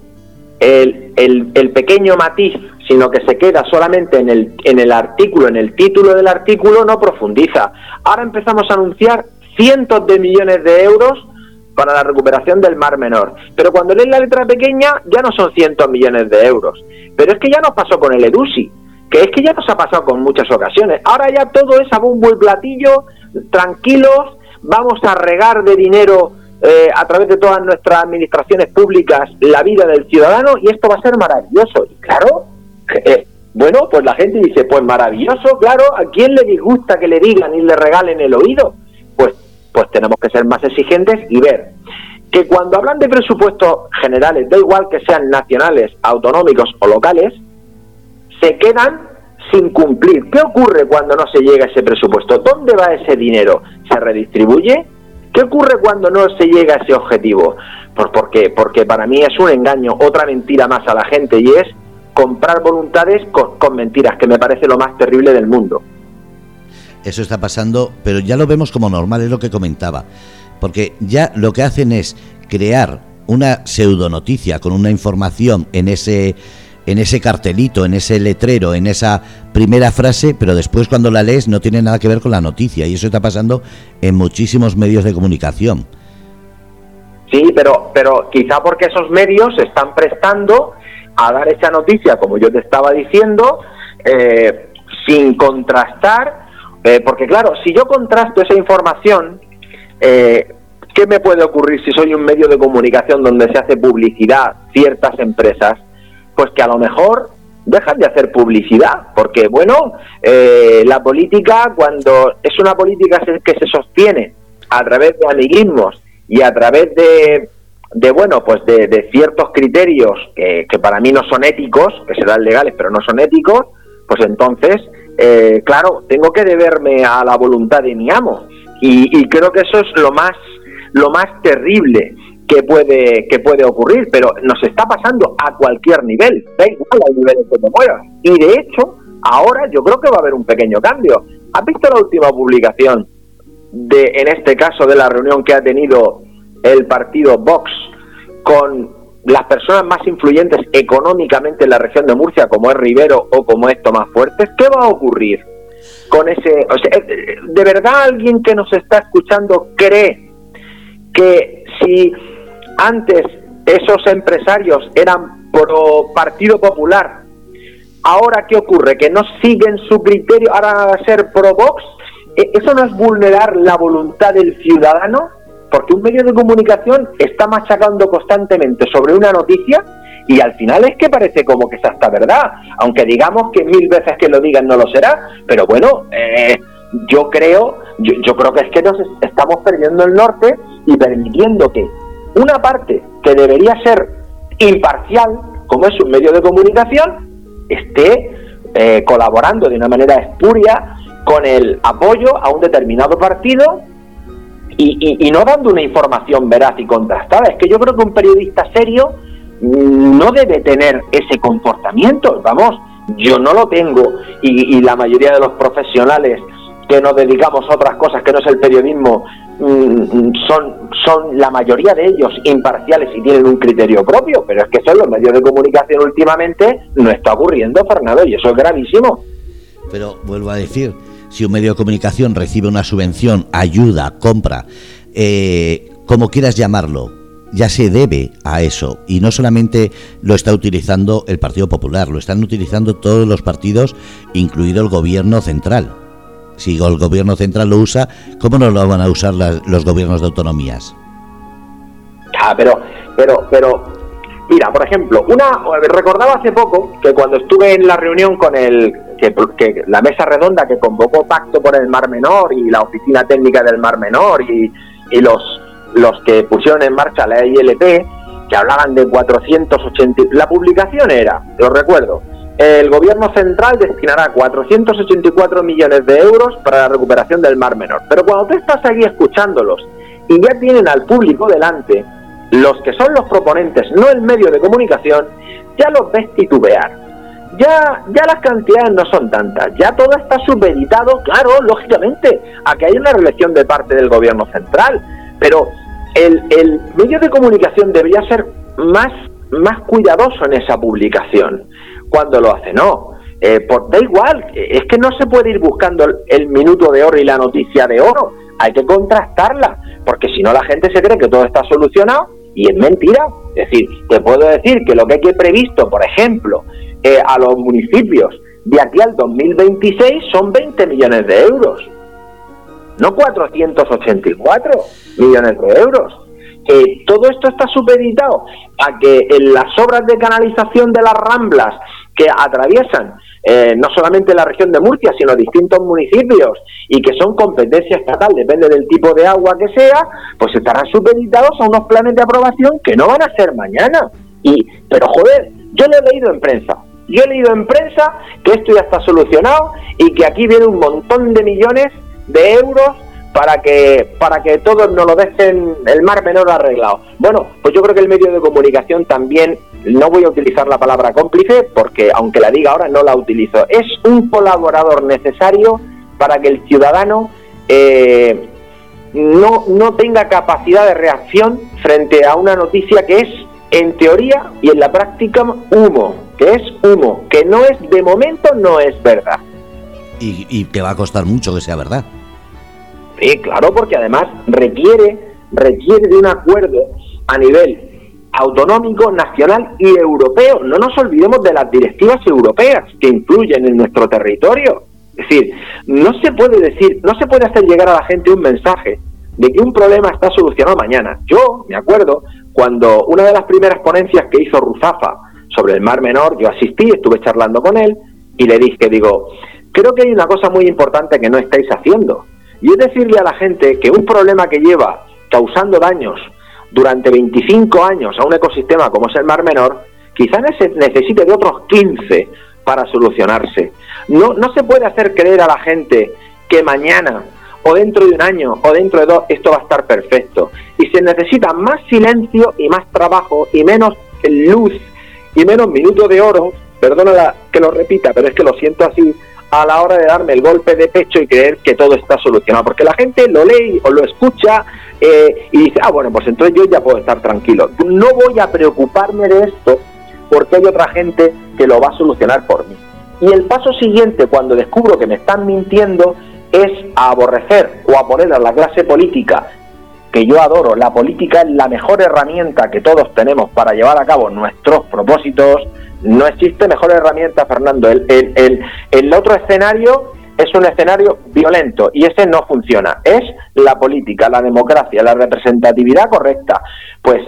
el, el, pequeño matiz, sino que se queda solamente en el, en el artículo, en el título del artículo, no profundiza. Ahora empezamos a anunciar cientos de millones de euros para la recuperación del Mar Menor. Pero cuando lees la letra pequeña ya no son cientos millones de euros. Pero es que ya nos pasó con el EDUSI, que es que ya nos ha pasado con muchas ocasiones. Ahora ya todo es a bombo y platillo, tranquilos, vamos a regar de dinero eh, a través de todas nuestras administraciones públicas la vida del ciudadano y esto va a ser maravilloso. Y claro, eh, bueno, pues la gente dice, pues maravilloso, claro, ¿a quién le disgusta que le digan y le regalen el oído? Pues, pues tenemos que ser más exigentes y ver que cuando hablan de presupuestos generales, da igual que sean nacionales, autonómicos o locales, se quedan sin cumplir. ¿Qué ocurre cuando no se llega a ese presupuesto? ¿Dónde va ese dinero? ¿Se redistribuye? ¿Qué ocurre cuando no se llega a ese objetivo? ¿Por, qué? Porque para mí es un engaño, otra mentira más a la gente y es comprar voluntades con, con mentiras, que me parece lo más terrible del mundo. Eso está pasando, pero ya lo vemos como normal, es lo que comentaba. Porque ya lo que hacen es crear una pseudonoticia con una información en ese en ese cartelito, en ese letrero, en esa primera frase, pero después cuando la lees no tiene nada que ver con la noticia y eso está pasando en muchísimos medios de comunicación. Sí, pero pero quizá porque esos medios se están prestando a dar esa noticia, como yo te estaba diciendo, eh, sin contrastar, eh, porque claro, si yo contrasto esa información, eh, ¿qué me puede ocurrir si soy un medio de comunicación donde se hace publicidad ciertas empresas? Pues que a lo mejor dejan de hacer publicidad, porque bueno, eh, la política cuando es una política que se sostiene a través de amiguismos y a través de, de bueno, pues de, ciertos criterios que, que, para mí no son éticos, que serán legales pero no son éticos, pues entonces, eh, claro, tengo que deberme a la voluntad de mi amo y, y creo que eso es lo más lo más terrible que puede, que puede ocurrir, pero nos está pasando a cualquier nivel, da igual al nivel que te muevas. Y de hecho, ahora yo creo que va a haber un pequeño cambio. ¿Has visto la última publicación de, en este caso, de la reunión que ha tenido el partido Vox con las personas más influyentes económicamente en la región de Murcia, como es Rivero o como es Tomás Fuertes? ¿Qué va a ocurrir con ese... O sea, ¿De verdad alguien que nos está escuchando cree que si antes esos empresarios eran pro Partido Popular, ahora qué ocurre, que no siguen su criterio, ahora van a ser pro Vox, ¿E-, ¿eso no es vulnerar la voluntad del ciudadano? Porque un medio de comunicación está machacando constantemente sobre una noticia y al final es que parece como que es hasta verdad, aunque digamos que mil veces que lo digan no lo será, pero bueno, eh, yo creo, yo, creo que es que nos estamos perdiendo el norte y permitiendo que una parte que debería ser imparcial, como es un medio de comunicación, esté eh, colaborando de una manera espuria con el apoyo a un determinado partido y, no dando una información veraz y contrastada. Es que yo creo que un periodista serio mm, no debe tener ese comportamiento. Vamos, yo no lo tengo y, la mayoría de los profesionales que nos dedicamos a otras cosas que no es el periodismo Mm, son, son la mayoría de ellos imparciales y tienen un criterio propio, pero es que son los medios de comunicación últimamente no está ocurriendo, Fernando, y eso es gravísimo. Pero vuelvo a decir, si un medio de comunicación recibe una subvención, ayuda, compra, eh, como quieras llamarlo, ya se debe a eso. Y no solamente lo está utilizando el Partido Popular, lo están utilizando todos los partidos, incluido el gobierno central. Si el gobierno central lo usa, ¿cómo no lo van a usar los gobiernos de autonomías? Ah, pero, pero, pero, mira, por ejemplo, una recordaba hace poco que cuando estuve en la reunión con el que, la mesa redonda que convocó Pacto por el Mar Menor y la Oficina Técnica del Mar Menor y, y los los que pusieron en marcha la ILP, que hablaban de 480. La publicación era, lo recuerdo, el gobierno central destinará 484 millones de euros para la recuperación del Mar Menor. Pero cuando tú estás aquí escuchándolos y ya tienen al público delante, los que son los proponentes, no el medio de comunicación, ya los ves titubear. Ya, ya las cantidades no son tantas, ya todo está supeditado, claro, lógicamente, a que hay una reelección de parte del gobierno central, pero el, el medio de comunicación debería ser más, más cuidadoso en esa publicación cuando lo hace. No, eh, por, da igual, es que no se puede ir buscando el, minuto de oro y la noticia de oro, hay que contrastarla, porque si no la gente se cree que todo está solucionado y es mentira. Es decir, te puedo decir que lo que hay que previsto, por ejemplo, eh, a los municipios de aquí al 2026 son 20 millones de euros, no 484 millones de euros. Eh, todo esto está supeditado a que en las obras de canalización de las ramblas que atraviesan eh, no solamente la región de Murcia, sino distintos municipios y que son competencia estatal, depende del tipo de agua que sea, pues estarán supeditados a unos planes de aprobación que no van a ser mañana. Y, pero joder, yo lo he leído en prensa. Yo he leído en prensa que esto ya está solucionado y que aquí viene un montón de millones de euros para que para que todos nos lo dejen el mar menor arreglado. Bueno, pues yo creo que el medio de comunicación también no voy a utilizar la palabra cómplice porque aunque la diga ahora no la utilizo. Es un colaborador necesario para que el ciudadano eh, no, no tenga capacidad de reacción frente a una noticia que es en teoría y en la práctica humo, que es humo, que no es de momento no es verdad. Y, y que va a costar mucho que sea verdad. Sí, claro, porque además requiere, requiere de un acuerdo a nivel autonómico, nacional y europeo. No nos olvidemos de las directivas europeas que influyen en nuestro territorio. Es decir, no se puede decir, no se puede hacer llegar a la gente un mensaje de que un problema está solucionado mañana. Yo me acuerdo cuando una de las primeras ponencias que hizo Ruzafa sobre el Mar Menor, yo asistí, estuve charlando con él y le dije, digo, creo que hay una cosa muy importante que no estáis haciendo. Y es decirle a la gente que un problema que lleva causando daños durante 25 años a un ecosistema como es el Mar Menor, quizás necesite de otros 15 para solucionarse. No, no se puede hacer creer a la gente que mañana o dentro de un año o dentro de dos esto va a estar perfecto. Y se necesita más silencio y más trabajo y menos luz y menos minutos de oro, perdona que lo repita, pero es que lo siento así, a la hora de darme el golpe de pecho y creer que todo está solucionado. Porque la gente lo lee o lo escucha eh, y dice, ah, bueno, pues entonces yo ya puedo estar tranquilo. No voy a preocuparme de esto porque hay otra gente que lo va a solucionar por mí. Y el paso siguiente, cuando descubro que me están mintiendo, es a aborrecer o a poner a la clase política, que yo adoro. La política es la mejor herramienta que todos tenemos para llevar a cabo nuestros propósitos. No existe mejor herramienta, Fernando. El, el, el, otro escenario es un escenario violento y ese no funciona. Es la política, la democracia, la representatividad correcta. Pues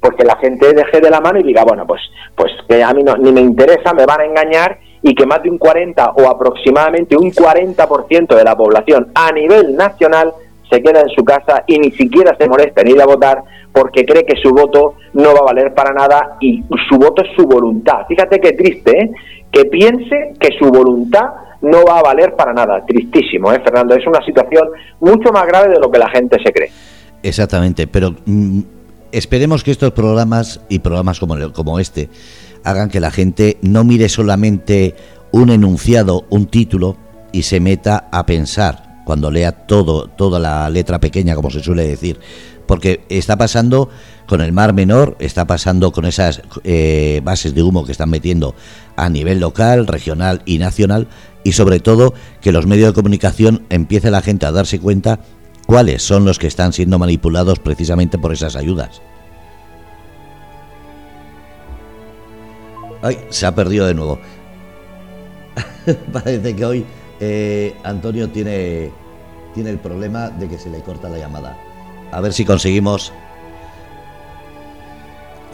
porque la gente deje de la mano y diga, bueno, pues, pues que a mí no, ni me interesa, me van a engañar y que más de un 40 o aproximadamente un 40% de la población a nivel nacional se queda en su casa y ni siquiera se molesta en ir a votar porque cree que su voto no va a valer para nada y su voto es su voluntad. Fíjate qué triste, ¿eh? que piense que su voluntad no va a valer para nada. Tristísimo, ¿eh, Fernando? Es una situación mucho más grave de lo que la gente se cree. Exactamente, pero mm, esperemos que estos programas y programas como, como este hagan que la gente no mire solamente un enunciado, un título y se meta a pensar cuando lea todo, toda la letra pequeña, como se suele decir. Porque está pasando con el Mar Menor, está pasando con esas eh, bases de humo que están metiendo a nivel local, regional y nacional, y sobre todo que los medios de comunicación empiece la gente a darse cuenta cuáles son los que están siendo manipulados precisamente por esas ayudas. Ay, se ha perdido de nuevo. Parece que hoy eh, Antonio tiene, tiene el problema de que se le corta la llamada. A ver si conseguimos.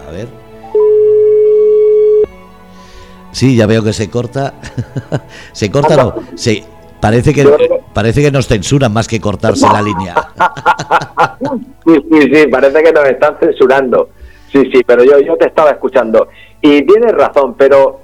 A ver. Sí, ya veo que se corta. se corta, no. Se, parece que parece que nos censuran más que cortarse la línea. sí, sí, sí, parece que nos están censurando. Sí, sí, pero yo, yo te estaba escuchando. Y tienes razón, pero,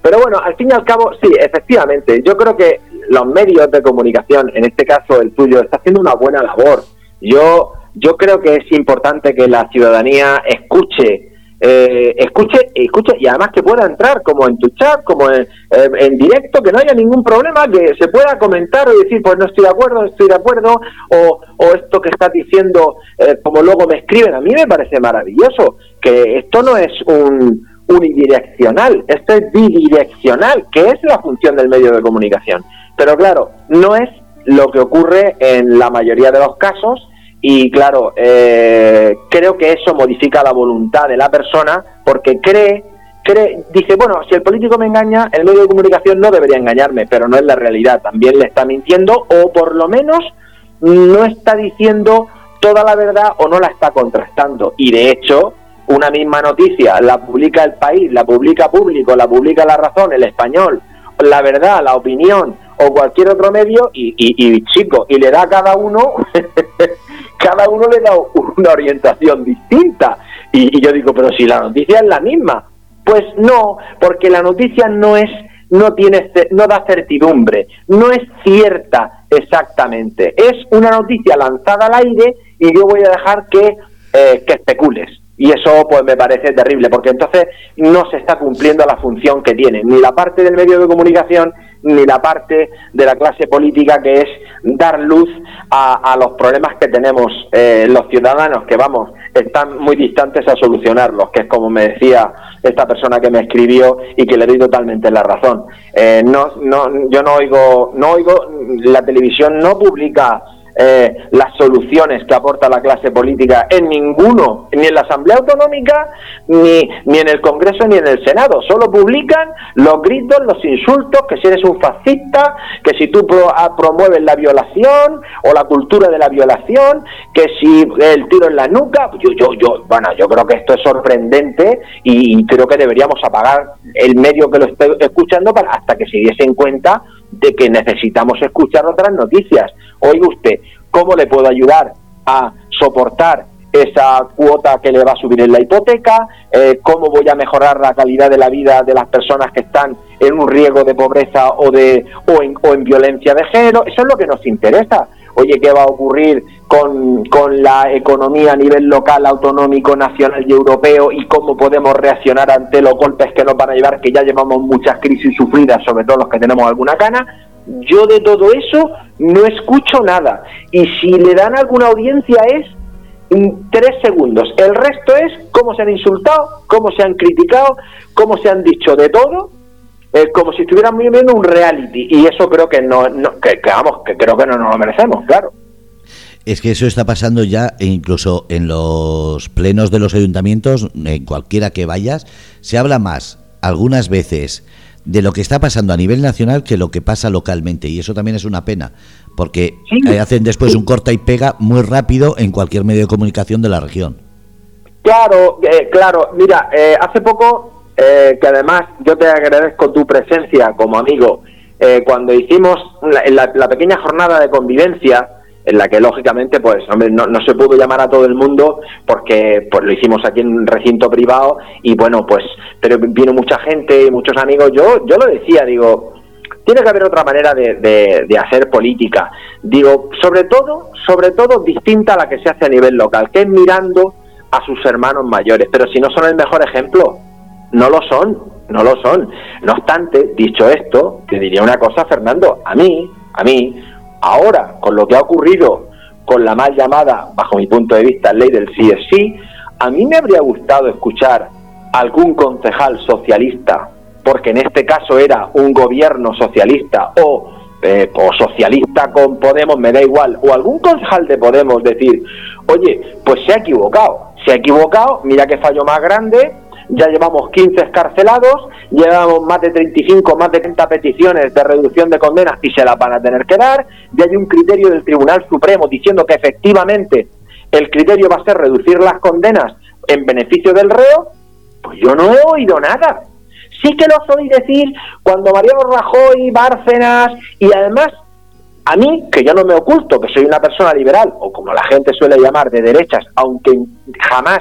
pero bueno, al fin y al cabo, sí, efectivamente, yo creo que los medios de comunicación, en este caso el tuyo, está haciendo una buena labor. Yo, yo creo que es importante que la ciudadanía escuche eh, escuche, escuche y además que pueda entrar como en tu chat, como en, directo, que no haya ningún problema, que se pueda comentar y decir, pues no estoy de acuerdo, no estoy de acuerdo, o, o esto que estás diciendo, eh, como luego me escriben, a mí me parece maravilloso, que esto no es un, unidireccional, esto es bidireccional, que es la función del medio de comunicación. Pero claro, no es lo que ocurre en la mayoría de los casos y claro, eh, creo que eso modifica la voluntad de la persona porque cree, cree, dice, bueno, si el político me engaña, el medio de comunicación no debería engañarme, pero no es la realidad, también le está mintiendo o por lo menos no está diciendo toda la verdad o no la está contrastando. Y de hecho, una misma noticia la publica el país, la publica público, la publica la razón, el español, la verdad, la opinión o cualquier otro medio y, y, chico, y le da a cada uno, cada uno le da una orientación distinta. Y, y yo digo, pero si la noticia es la misma, pues no, porque la noticia no es no tiene no da certidumbre, no es cierta exactamente. Es una noticia lanzada al aire y yo voy a dejar que, eh, que especules. Y eso pues me parece terrible, porque entonces no se está cumpliendo la función que tiene, ni la parte del medio de comunicación, ni la parte de la clase política que es dar luz a, los problemas que tenemos eh, los ciudadanos, que vamos, están muy distantes a solucionarlos, que es como me decía esta persona que me escribió y que le doy totalmente la razón. Eh, no, no, yo no oigo, no oigo, la televisión no publica eh, las soluciones que aporta la clase política en ninguno, ni en la Asamblea Autonómica, ni, ni en el Congreso, ni en el Senado. Solo publican los gritos, los insultos, que si eres un fascista, que si tú ah, promueves la violación o la cultura de la violación, que si el tiro en la nuca. Yo, yo, yo, bueno, yo creo que esto es sorprendente y, creo que deberíamos apagar el medio que lo esté escuchando para, hasta que se diese en cuenta de que necesitamos escuchar otras noticias. Oiga usted, ¿cómo le puedo ayudar a soportar esa cuota que le va a subir en la hipoteca? Eh, ¿Cómo voy a mejorar la calidad de la vida de las personas que están en un riesgo de pobreza o, de, o, en, o en violencia de género? Eso es lo que nos interesa. Oye, ¿qué va a ocurrir con, con, la economía a nivel local, autonómico, nacional y europeo y cómo podemos reaccionar ante los golpes que nos van a llevar, que ya llevamos muchas crisis sufridas, sobre todo los que tenemos alguna cana? Yo de todo eso no escucho nada. Y si le dan alguna audiencia es tres segundos. El resto es cómo se han insultado, cómo se han criticado, cómo se han dicho de todo, eh, como si estuvieran viendo un reality. Y eso creo que no, que, vamos, que creo que no nos lo merecemos, claro. Es que eso está pasando ya e incluso en los plenos de los ayuntamientos, en cualquiera que vayas, se habla más algunas veces de lo que está pasando a nivel nacional que lo que pasa localmente. Y eso también es una pena, porque hacen después un corta y pega muy rápido en cualquier medio de comunicación de la región. Claro, eh, claro. Mira, eh, hace poco, eh, que además yo te agradezco tu presencia como amigo, cuando hicimos la pequeña jornada de convivencia, en la que lógicamente pues hombre, no, no, se pudo llamar a todo el mundo porque pues lo hicimos aquí en un recinto privado y bueno pues pero vino mucha gente y muchos amigos. Yo yo lo decía digo tiene que haber otra manera de, de, hacer política. Digo sobre todo sobre todo distinta a la que se hace a nivel local que es mirando a sus hermanos mayores. Pero si no son el mejor ejemplo no lo son no lo son. No obstante dicho esto te diría una cosa Fernando. A mí a mí Ahora, con lo que ha ocurrido con la mal llamada, bajo mi punto de vista, ley del CSC, a mí me habría gustado escuchar algún concejal socialista, porque en este caso era un gobierno socialista o, eh, o socialista con Podemos, me da igual, o algún concejal de Podemos decir, oye, pues se ha equivocado, se ha equivocado, mira qué fallo más grande, ya llevamos 15 escarcelados, llevamos más de 35, más de 30 peticiones de reducción de condenas y se las van a tener que dar, ya hay un criterio del Tribunal Supremo diciendo que efectivamente el criterio va a ser reducir las condenas en beneficio del reo, pues yo no he oído nada. Sí que los oí decir cuando Mariano Rajoy, Bárcenas y además a mí, que yo no me oculto, que soy una persona liberal, o como la gente suele llamar de derechas, aunque jamás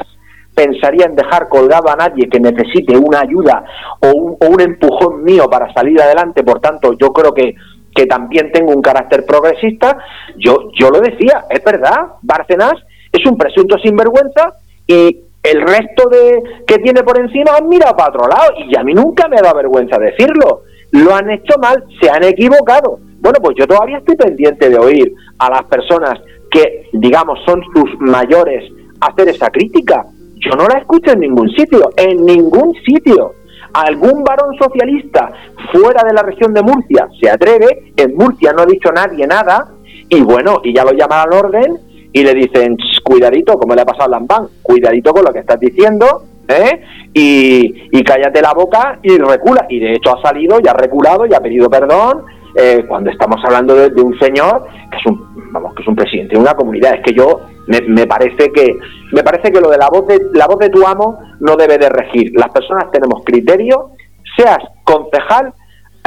pensaría en dejar colgado a nadie que necesite una ayuda o un, empujón mío para salir adelante, por tanto yo creo que, que también tengo un carácter progresista, yo, yo lo decía, es verdad, Bárcenas es un presunto sinvergüenza y el resto de que tiene por encima han mirado para otro lado y a mí nunca me dado vergüenza decirlo. Lo han hecho mal, se han equivocado. Bueno, pues yo todavía estoy pendiente de oír a las personas que, digamos, son sus mayores hacer esa crítica yo no la escucho en ningún sitio, en ningún sitio. Algún varón socialista fuera de la región de Murcia se atreve, en Murcia no ha dicho nadie nada, y bueno, y ya lo llaman al orden y le dicen, cuidadito, como le ha pasado a Lambán, cuidadito con lo que estás diciendo, ¿eh? Y, cállate la boca y recula. Y de hecho ha salido y ha reculado y ha pedido perdón eh, cuando estamos hablando de, un señor que es un, vamos, que es un presidente de una comunidad. Es que yo me, parece que me parece que lo de la voz de la voz de tu amo no debe de regir. Las personas tenemos criterio, seas concejal,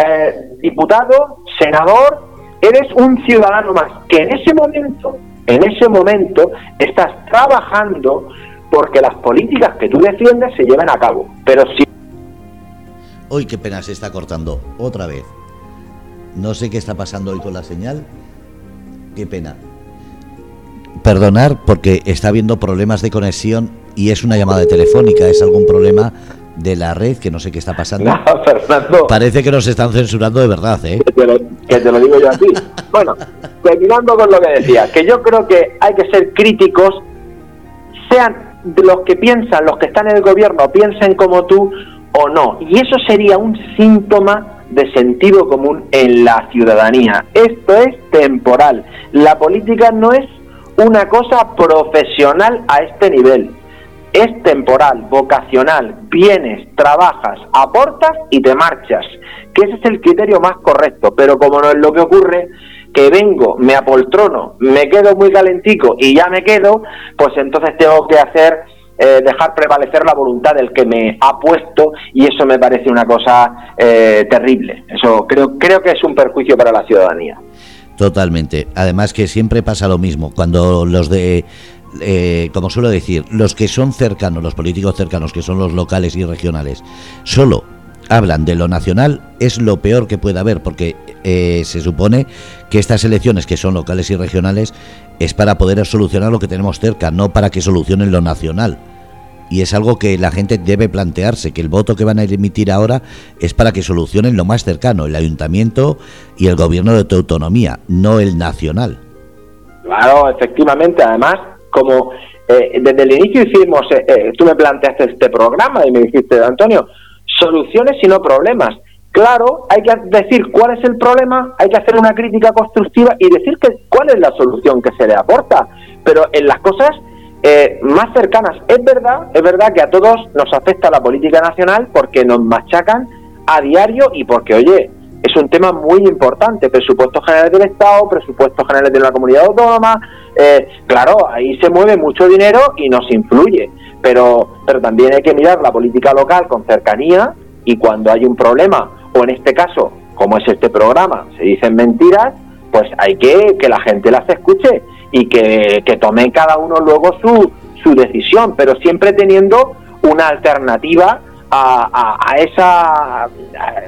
eh, diputado, senador, eres un ciudadano más que en ese momento, en ese momento estás trabajando porque las políticas que tú defiendes se lleven a cabo. Pero si Hoy qué pena se está cortando otra vez. No sé qué está pasando hoy con la señal. Qué pena perdonar porque está habiendo problemas de conexión y es una llamada telefónica, es algún problema de la red, que no sé qué está pasando. No, Fernando. Parece que nos están censurando de verdad, ¿eh? Que te lo, que te lo digo yo a ti. bueno, terminando con lo que decía, que yo creo que hay que ser críticos, sean los que piensan, los que están en el gobierno, piensen como tú o no. Y eso sería un síntoma de sentido común en la ciudadanía. Esto es temporal. La política no es una cosa profesional a este nivel. Es temporal, vocacional, vienes, trabajas, aportas y te marchas. Que ese es el criterio más correcto. Pero como no es lo que ocurre, que vengo, me apoltrono, me quedo muy calentico y ya me quedo, pues entonces tengo que hacer eh, dejar prevalecer la voluntad del que me ha puesto y eso me parece una cosa eh, terrible. Eso creo, creo que es un perjuicio para la ciudadanía. Totalmente. Además que siempre pasa lo mismo. Cuando los de, eh, como suelo decir, los que son cercanos, los políticos cercanos, que son los locales y regionales, solo hablan de lo nacional, es lo peor que puede haber, porque se supone que estas elecciones, que son locales y regionales, es para poder solucionar lo que tenemos cerca, no para que solucionen lo nacional. Y es algo que la gente debe plantearse, que el voto que van a emitir ahora es para que solucionen lo más cercano, el ayuntamiento y el gobierno de tu autonomía, no el nacional. Claro, efectivamente, además, como eh, desde el inicio hicimos, eh, eh, tú me planteaste este programa y me dijiste, Antonio, soluciones y no problemas. Claro, hay que decir cuál es el problema, hay que hacer una crítica constructiva y decir que, cuál es la solución que se le aporta. Pero en las cosas eh, más cercanas, es verdad, es verdad que a todos nos afecta la política nacional porque nos machacan a diario y porque, oye, es un tema muy importante, presupuestos generales del Estado, presupuestos generales de la comunidad autónoma, eh, claro, ahí se mueve mucho dinero y nos influye, pero, pero también hay que mirar la política local con cercanía y cuando hay un problema o en este caso, como es este programa, se dicen mentiras, pues hay que que la gente las escuche y que, que tome cada uno luego su, su decisión, pero siempre teniendo una alternativa a, a, esa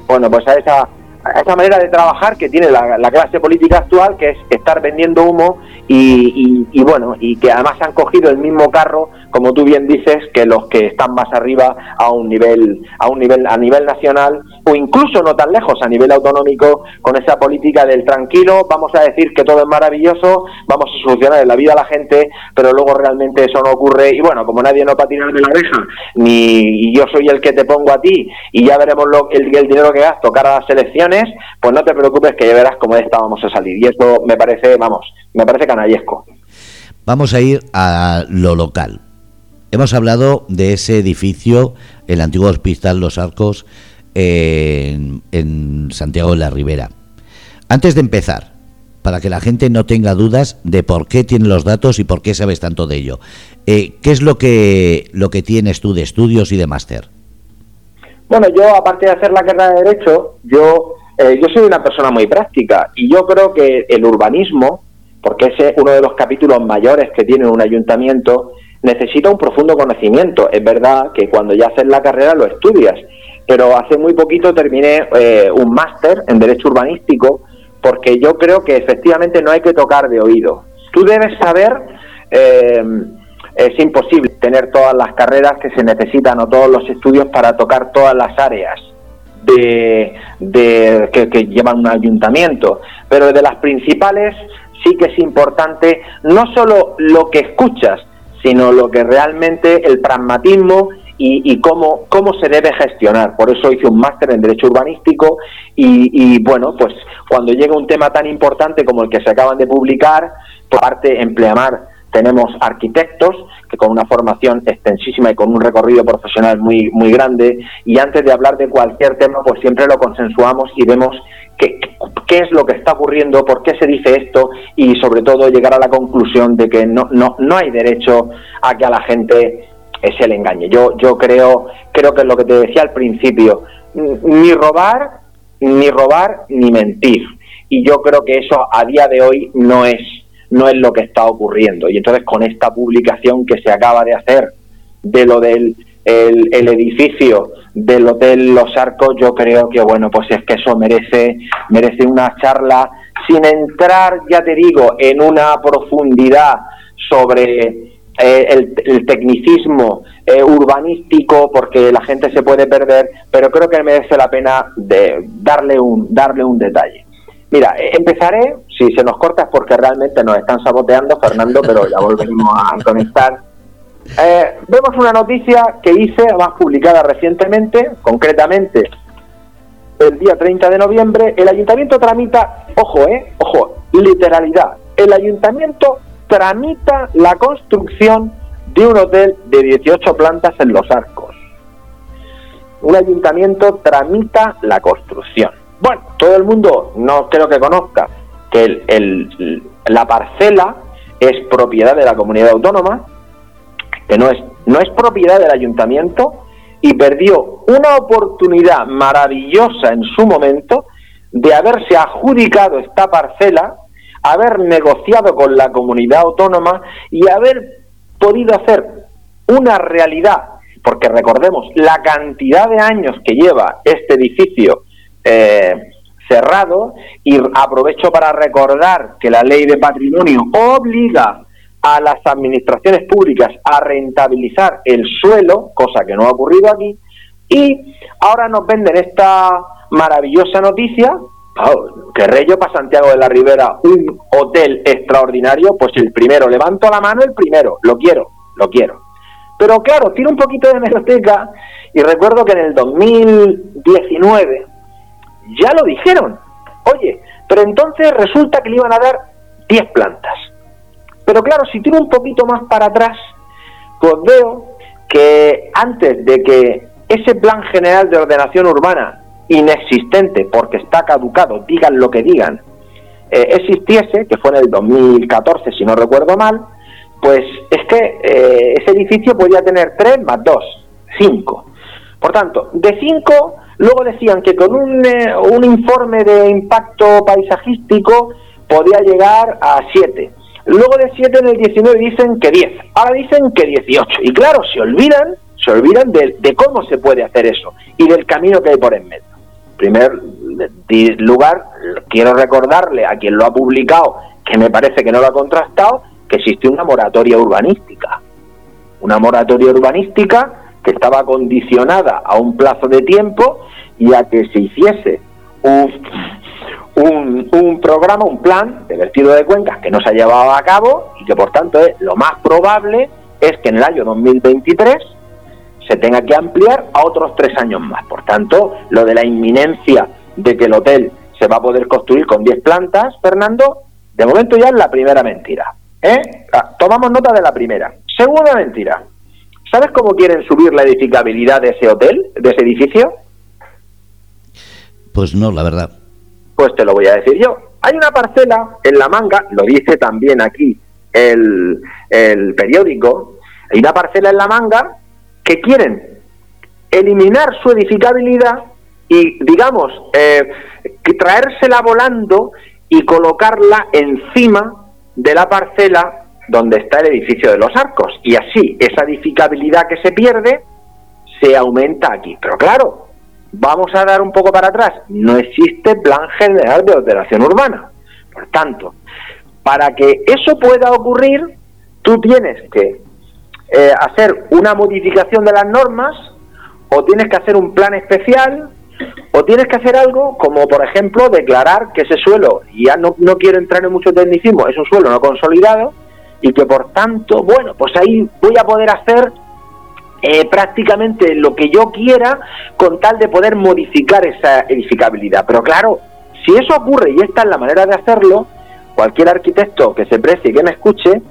bueno pues a esa a esa manera de trabajar que tiene la, clase política actual, que es estar vendiendo humo y, y, bueno, y que además han cogido el mismo carro, como tú bien dices, que los que están más arriba a un nivel, a un nivel, a nivel nacional o incluso no tan lejos a nivel autonómico con esa política del tranquilo, vamos a decir que todo es maravilloso, vamos a solucionar la vida a la gente, pero luego realmente eso no ocurre y bueno, como nadie no patina de la oreja, ni yo soy el que te pongo a ti y ya veremos lo, el, el dinero que gasto cara a las elecciones, pues no te preocupes que ya verás cómo de esta vamos a salir y esto me parece, vamos, me parece canallesco. Vamos a ir a lo local. Hemos hablado de ese edificio, el antiguo hospital Los Arcos, en, Santiago de la Ribera. Antes de empezar, para que la gente no tenga dudas de por qué tiene los datos y por qué sabes tanto de ello, eh, ¿qué es lo que, lo que tienes tú de estudios y de máster? Bueno, yo aparte de hacer la carrera de Derecho, yo, eh, yo soy una persona muy práctica y yo creo que el urbanismo, porque es uno de los capítulos mayores que tiene un ayuntamiento, necesita un profundo conocimiento. Es verdad que cuando ya haces la carrera lo estudias, pero hace muy poquito terminé eh, un máster en Derecho Urbanístico porque yo creo que efectivamente no hay que tocar de oído. Tú debes saber, eh, es imposible tener todas las carreras que se necesitan o todos los estudios para tocar todas las áreas de, que, que llevan un ayuntamiento, pero de las principales sí que es importante no solo lo que escuchas, sino lo que realmente el pragmatismo y, cómo, cómo se debe gestionar. Por eso hice un máster en Derecho Urbanístico y, bueno, pues cuando llega un tema tan importante como el que se acaban de publicar, por parte Empleamar tenemos arquitectos que con una formación extensísima y con un recorrido profesional muy, muy grande y antes de hablar de cualquier tema pues siempre lo consensuamos y vemos qué, qué es lo que está ocurriendo, por qué se dice esto y sobre todo llegar a la conclusión de que no, no, no hay derecho a que a la gente se le engañe. Yo, yo creo, creo que es lo que te decía al principio, ni robar, ni robar, ni mentir. Y yo creo que eso a día de hoy no es, no es lo que está ocurriendo. Y entonces con esta publicación que se acaba de hacer de lo del el, edificio del Hotel Los Arcos, yo creo que bueno, pues es que eso merece, merece una charla sin entrar, ya te digo, en una profundidad sobre eh, el, tecnicismo eh, urbanístico porque la gente se puede perder, pero creo que merece la pena de darle un, darle un detalle. Mira, eh, empezaré, si se nos corta es porque realmente nos están saboteando, Fernando, pero ya volveremos a conectar. vemos una noticia que hice, más publicada recientemente, concretamente el día 30 de noviembre, el ayuntamiento tramita, ojo, eh, ojo, literalidad, el ayuntamiento tramita la construcción de un hotel de 18 plantas en Los Arcos. Un ayuntamiento tramita la construcción. Bueno, todo el mundo no creo que conozca que el, la parcela es propiedad de la comunidad autónoma, que no es, no es propiedad del ayuntamiento y perdió una oportunidad maravillosa en su momento de haberse adjudicado esta parcela haber negociado con la comunidad autónoma y haber podido hacer una realidad, porque recordemos la cantidad de años que lleva este edificio eh, cerrado y aprovecho para recordar que la ley de patrimonio obliga a las administraciones públicas a rentabilizar el suelo, cosa que no ha ocurrido aquí, y ahora nos venden esta maravillosa noticia que Reyo para Santiago de la Ribera un hotel extraordinario, pues el primero, levanto la mano el primero, lo quiero, lo quiero. Pero claro, tiro un poquito de meroteca y recuerdo que en el 2019 ya lo dijeron. Oye, pero entonces resulta que le iban a dar 10 plantas. Pero claro, si tiro un poquito más para atrás, pues veo que antes de que ese plan general de ordenación urbana inexistente porque está caducado, digan lo que digan, eh, existiese, que fue en el 2014 si no recuerdo mal, pues es que eh, ese edificio podía tener 3 más 2, 5. Por tanto, de 5, luego decían que con un, eh, un informe de impacto paisajístico podía llegar a 7. Luego de 7 en el 19 dicen que 10. Ahora dicen que 18. Y claro, se olvidan, se olvidan de, de cómo se puede hacer eso y del camino que hay por en medio primer lugar, quiero recordarle a quien lo ha publicado, que me parece que no lo ha contrastado, que existe una moratoria urbanística. Una moratoria urbanística que estaba condicionada a un plazo de tiempo y a que se hiciese un, un, programa, un plan de vertido de cuencas que no se ha llevado a cabo y que por tanto es, lo más probable es que en el año 2023 se tenga que ampliar a otros tres años más. Por tanto, lo de la inminencia de que el hotel se va a poder construir con 10 plantas, Fernando, de momento ya es la primera mentira. ¿eh? Ah, tomamos nota de la primera. Segunda mentira. ¿Sabes cómo quieren subir la edificabilidad de ese hotel, de ese edificio? Pues no, la verdad. Pues te lo voy a decir yo. Hay una parcela en la manga, lo dice también aquí el, el periódico, hay una parcela en la manga que quieren eliminar su edificabilidad y, digamos, eh, traérsela volando y colocarla encima de la parcela donde está el edificio de los arcos. Y así, esa edificabilidad que se pierde se aumenta aquí. Pero claro, vamos a dar un poco para atrás. No existe plan general de ordenación urbana. Por tanto, para que eso pueda ocurrir, tú tienes que eh, hacer una modificación de las normas o tienes que hacer un plan especial o tienes que hacer algo como por ejemplo declarar que ese suelo, y ya no, no quiero entrar en mucho tecnicismo, es un suelo no consolidado y que por tanto, bueno, pues ahí voy a poder hacer eh, prácticamente lo que yo quiera con tal de poder modificar esa edificabilidad. Pero claro, si eso ocurre y esta es la manera de hacerlo, cualquier arquitecto que se precie y que me escuche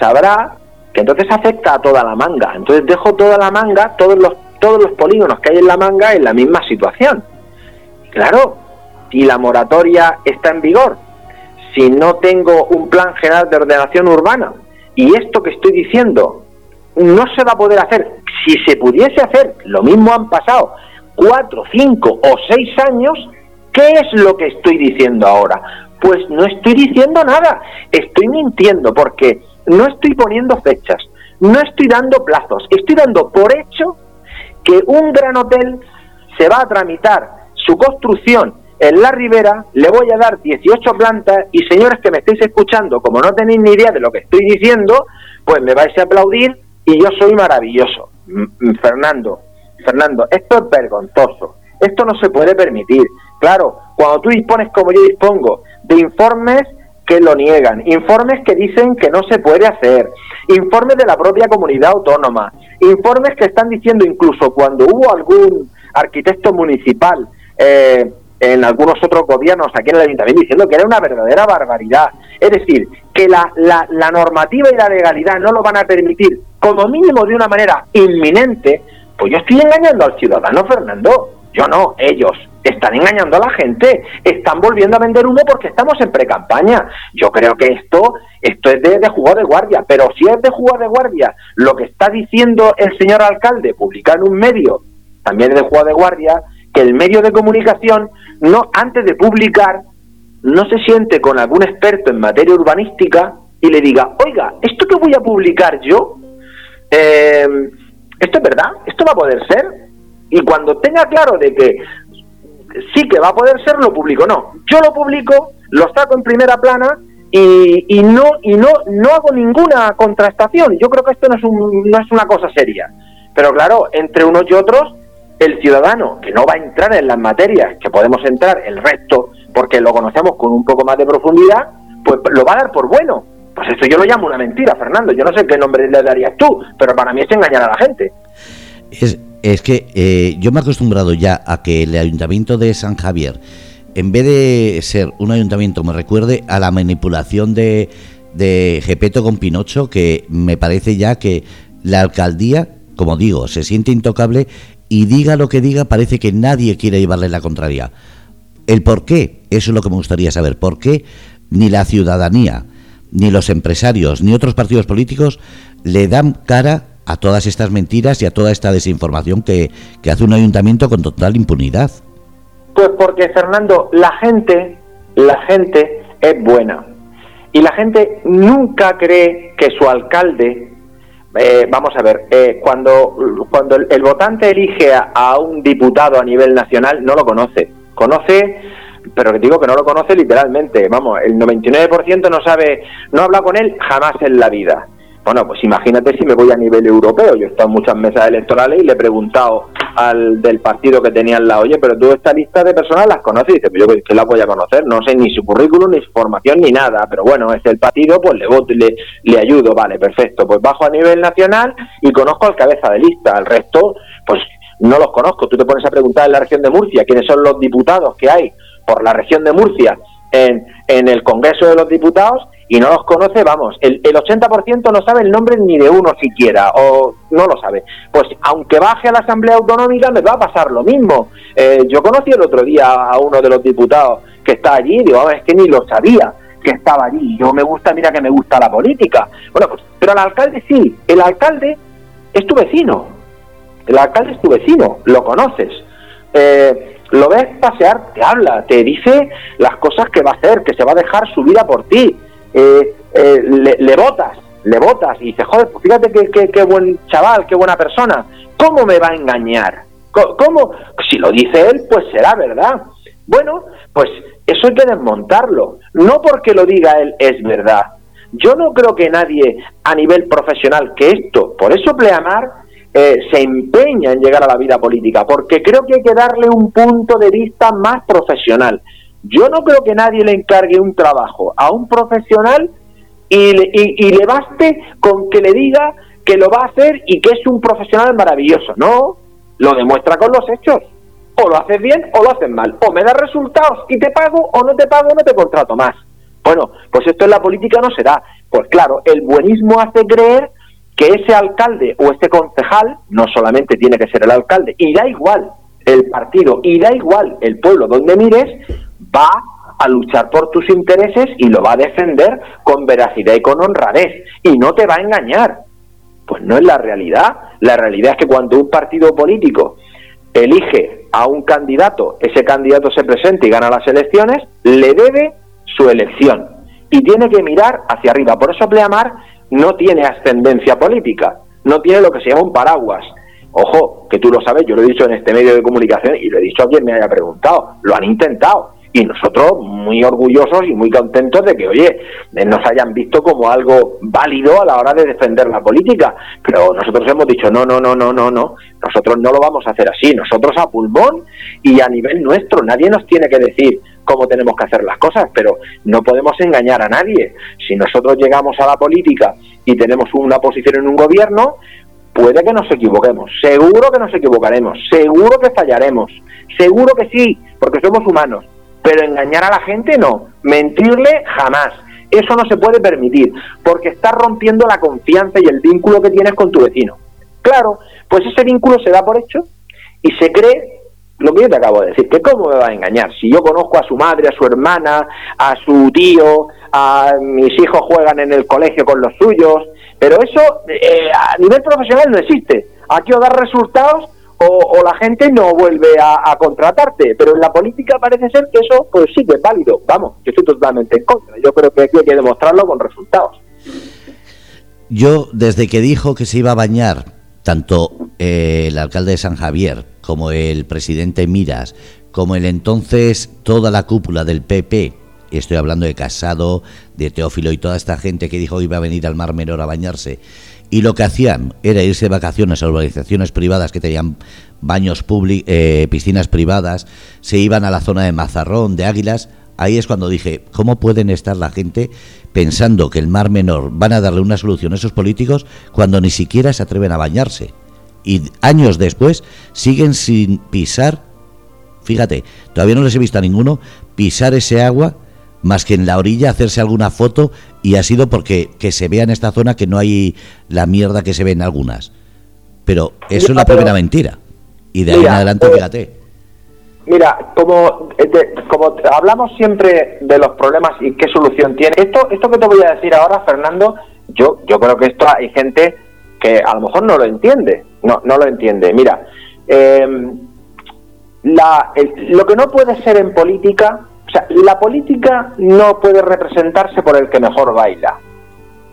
sabrá que entonces afecta a toda la manga. Entonces dejo toda la manga, todos los, todos los polígonos que hay en la manga en la misma situación. Claro, si la moratoria está en vigor, si no tengo un plan general de ordenación urbana y esto que estoy diciendo no se va a poder hacer, si se pudiese hacer, lo mismo han pasado cuatro, cinco o seis años, ¿qué es lo que estoy diciendo ahora? Pues no estoy diciendo nada, estoy mintiendo porque no estoy poniendo fechas, no estoy dando plazos, estoy dando por hecho que un gran hotel se va a tramitar su construcción en la ribera, le voy a dar 18 plantas y señores que me estáis escuchando, como no tenéis ni idea de lo que estoy diciendo, pues me vais a aplaudir y yo soy maravilloso. Fernando, Fernando, esto es vergonzoso. Esto no se puede permitir. Claro, cuando tú dispones como yo dispongo de informes que lo niegan, informes que dicen que no se puede hacer, informes de la propia comunidad autónoma, informes que están diciendo incluso cuando hubo algún arquitecto municipal eh, en algunos otros gobiernos aquí en el ayuntamiento diciendo que era una verdadera barbaridad. Es decir, que la, la, la normativa y la legalidad no lo van a permitir, como mínimo de una manera inminente, pues yo estoy engañando al ciudadano, Fernando. Yo no, ellos están engañando a la gente, están volviendo a vender humo porque estamos en pre-campaña. Yo creo que esto, esto es de, de jugar de guardia, pero si es de jugar de guardia lo que está diciendo el señor alcalde, publicar en un medio, también es de jugar de guardia, que el medio de comunicación, no antes de publicar, no se siente con algún experto en materia urbanística y le diga, oiga, esto que voy a publicar yo, eh, ¿esto es verdad? ¿Esto va a poder ser? Y cuando tenga claro de que sí que va a poder ser, lo publico. No, yo lo publico, lo saco en primera plana y, y no y no no hago ninguna contrastación. Yo creo que esto no es, un, no es una cosa seria. Pero claro, entre unos y otros, el ciudadano que no va a entrar en las materias que podemos entrar el resto, porque lo conocemos con un poco más de profundidad, pues lo va a dar por bueno. Pues esto yo lo llamo una mentira, Fernando. Yo no sé qué nombre le darías tú, pero para mí es engañar a la gente. Es, es que eh, yo me he acostumbrado ya a que el ayuntamiento de San Javier, en vez de ser un ayuntamiento, me recuerde a la manipulación de, de Gepeto con Pinocho, que me parece ya que la alcaldía, como digo, se siente intocable y diga lo que diga, parece que nadie quiere llevarle la contraria. El por qué, eso es lo que me gustaría saber. ¿Por qué ni la ciudadanía, ni los empresarios, ni otros partidos políticos le dan cara a todas estas mentiras y a toda esta desinformación que, hace un ayuntamiento con total impunidad? Pues porque, Fernando, la gente, la gente es buena. Y la gente nunca cree que su alcalde, eh, vamos a ver, eh, cuando, cuando el, votante elige a, un diputado a nivel nacional, no lo conoce. Conoce pero que digo que no lo conoce literalmente, vamos, el 99% no sabe, no habla con él jamás en la vida. Bueno, pues imagínate si me voy a nivel europeo. Yo he estado en muchas mesas electorales y le he preguntado al del partido que tenía al lado, oye, pero tú esta lista de personas las conoces. Y dice, pues yo que la voy a conocer, no sé ni su currículum, ni su formación, ni nada. Pero bueno, es el partido, pues le voto y le, le ayudo. Vale, perfecto. Pues bajo a nivel nacional y conozco al cabeza de lista. Al resto, pues no los conozco. Tú te pones a preguntar en la región de Murcia quiénes son los diputados que hay por la región de Murcia en, en el Congreso de los Diputados y no los conoce, vamos, el, el 80% no sabe el nombre ni de uno siquiera, o no lo sabe. Pues aunque baje a la Asamblea Autonómica, me va a pasar lo mismo. Eh, yo conocí el otro día a uno de los diputados que está allí, digo, "Ah, es que ni lo sabía que estaba allí. Yo me gusta, mira que me gusta la política. Bueno, pues, pero el alcalde sí, el alcalde es tu vecino. El alcalde es tu vecino, lo conoces. Eh, lo ves pasear, te habla, te dice las cosas que va a hacer, que se va a dejar su vida por ti. Eh, eh, le, le votas, le votas y dices, joder, pues fíjate qué, qué, buen chaval, qué buena persona. ¿Cómo me va a engañar? ¿Cómo? Si lo dice él, pues será verdad. Bueno, pues eso hay que desmontarlo. No porque lo diga él es verdad. Yo no creo que nadie a nivel profesional que esto, por eso Pleamar eh, se empeña en llegar a la vida política, porque creo que hay que darle un punto de vista más profesional. Yo no creo que nadie le encargue un trabajo a un profesional y le, y- le baste con que le diga que lo va a hacer y que es un profesional maravilloso. No, lo demuestra con los hechos. O lo haces bien o lo haces mal. O me das resultados y te pago o no te pago no te contrato más. Bueno, pues esto en la política no será. Pues claro, el buenismo hace creer que ese alcalde o ese concejal, no solamente tiene que ser el alcalde, y da igual el partido, y da igual el pueblo donde mires, va a luchar por tus intereses y lo va a defender con veracidad y con honradez, y no te va a engañar. Pues no es la realidad. La realidad es que cuando un partido político elige a un candidato, ese candidato se presenta y gana las elecciones, le debe su elección y tiene que mirar hacia arriba. Por eso Pleamar no tiene ascendencia política, no tiene lo que se llama un paraguas. Ojo, que tú lo sabes, yo lo he dicho en este medio de comunicación y lo he dicho a quien me haya preguntado, lo han intentado y nosotros muy orgullosos y muy contentos de que, oye, nos hayan visto como algo válido a la hora de defender la política. Pero nosotros hemos dicho, no, no, no, no, no, no, nosotros no lo vamos a hacer así, nosotros a pulmón y a nivel nuestro, nadie nos tiene que decir cómo tenemos que hacer las cosas, pero no podemos engañar a nadie. Si nosotros llegamos a la política y tenemos una posición en un gobierno, puede que nos equivoquemos, seguro que nos equivocaremos, seguro que fallaremos, seguro que sí, porque somos humanos, pero engañar a la gente no, mentirle jamás. Eso no se puede permitir, porque estás rompiendo la confianza y el vínculo que tienes con tu vecino. Claro, pues ese vínculo se da por hecho y se cree lo que yo te acabo de decir, que cómo me va a engañar si yo conozco a su madre, a su hermana, a su tío, a mis hijos juegan en el colegio con los suyos, pero eso eh, a nivel profesional no existe. Aquí o dar resultados o, la gente no vuelve a, contratarte. Pero en la política parece ser que eso pues sí que es válido. Vamos, yo estoy totalmente en contra. Yo creo que aquí hay que demostrarlo con resultados. Yo, desde que dijo que se iba a bañar tanto eh, el alcalde de San Javier como el presidente Miras, como el entonces toda la cúpula del PP, estoy hablando de Casado, de Teófilo y toda esta gente que dijo que iba a venir al Mar Menor a bañarse, y lo que hacían era irse de vacaciones a organizaciones privadas que tenían baños públicos, eh, piscinas privadas, se iban a la zona de Mazarrón, de Águilas. Ahí es cuando dije, ¿cómo pueden estar la gente pensando que el Mar Menor van a darle una solución a esos políticos cuando ni siquiera se atreven a bañarse? Y años después siguen sin pisar, fíjate, todavía no les he visto a ninguno pisar ese agua más que en la orilla hacerse alguna foto y ha sido porque que se vea en esta zona que no hay la mierda que se ve en algunas. Pero eso es la primera mentira. Y de ahí en adelante, eh, fíjate. Mira, como, eh, como hablamos siempre de los problemas y qué solución tiene, esto, esto que te voy a decir ahora, Fernando, yo, yo creo que esto hay gente que a lo mejor no lo entiende, no, no lo entiende. Mira, eh, la, lo que no puede ser en política o sea, la política no puede representarse por el que mejor baila.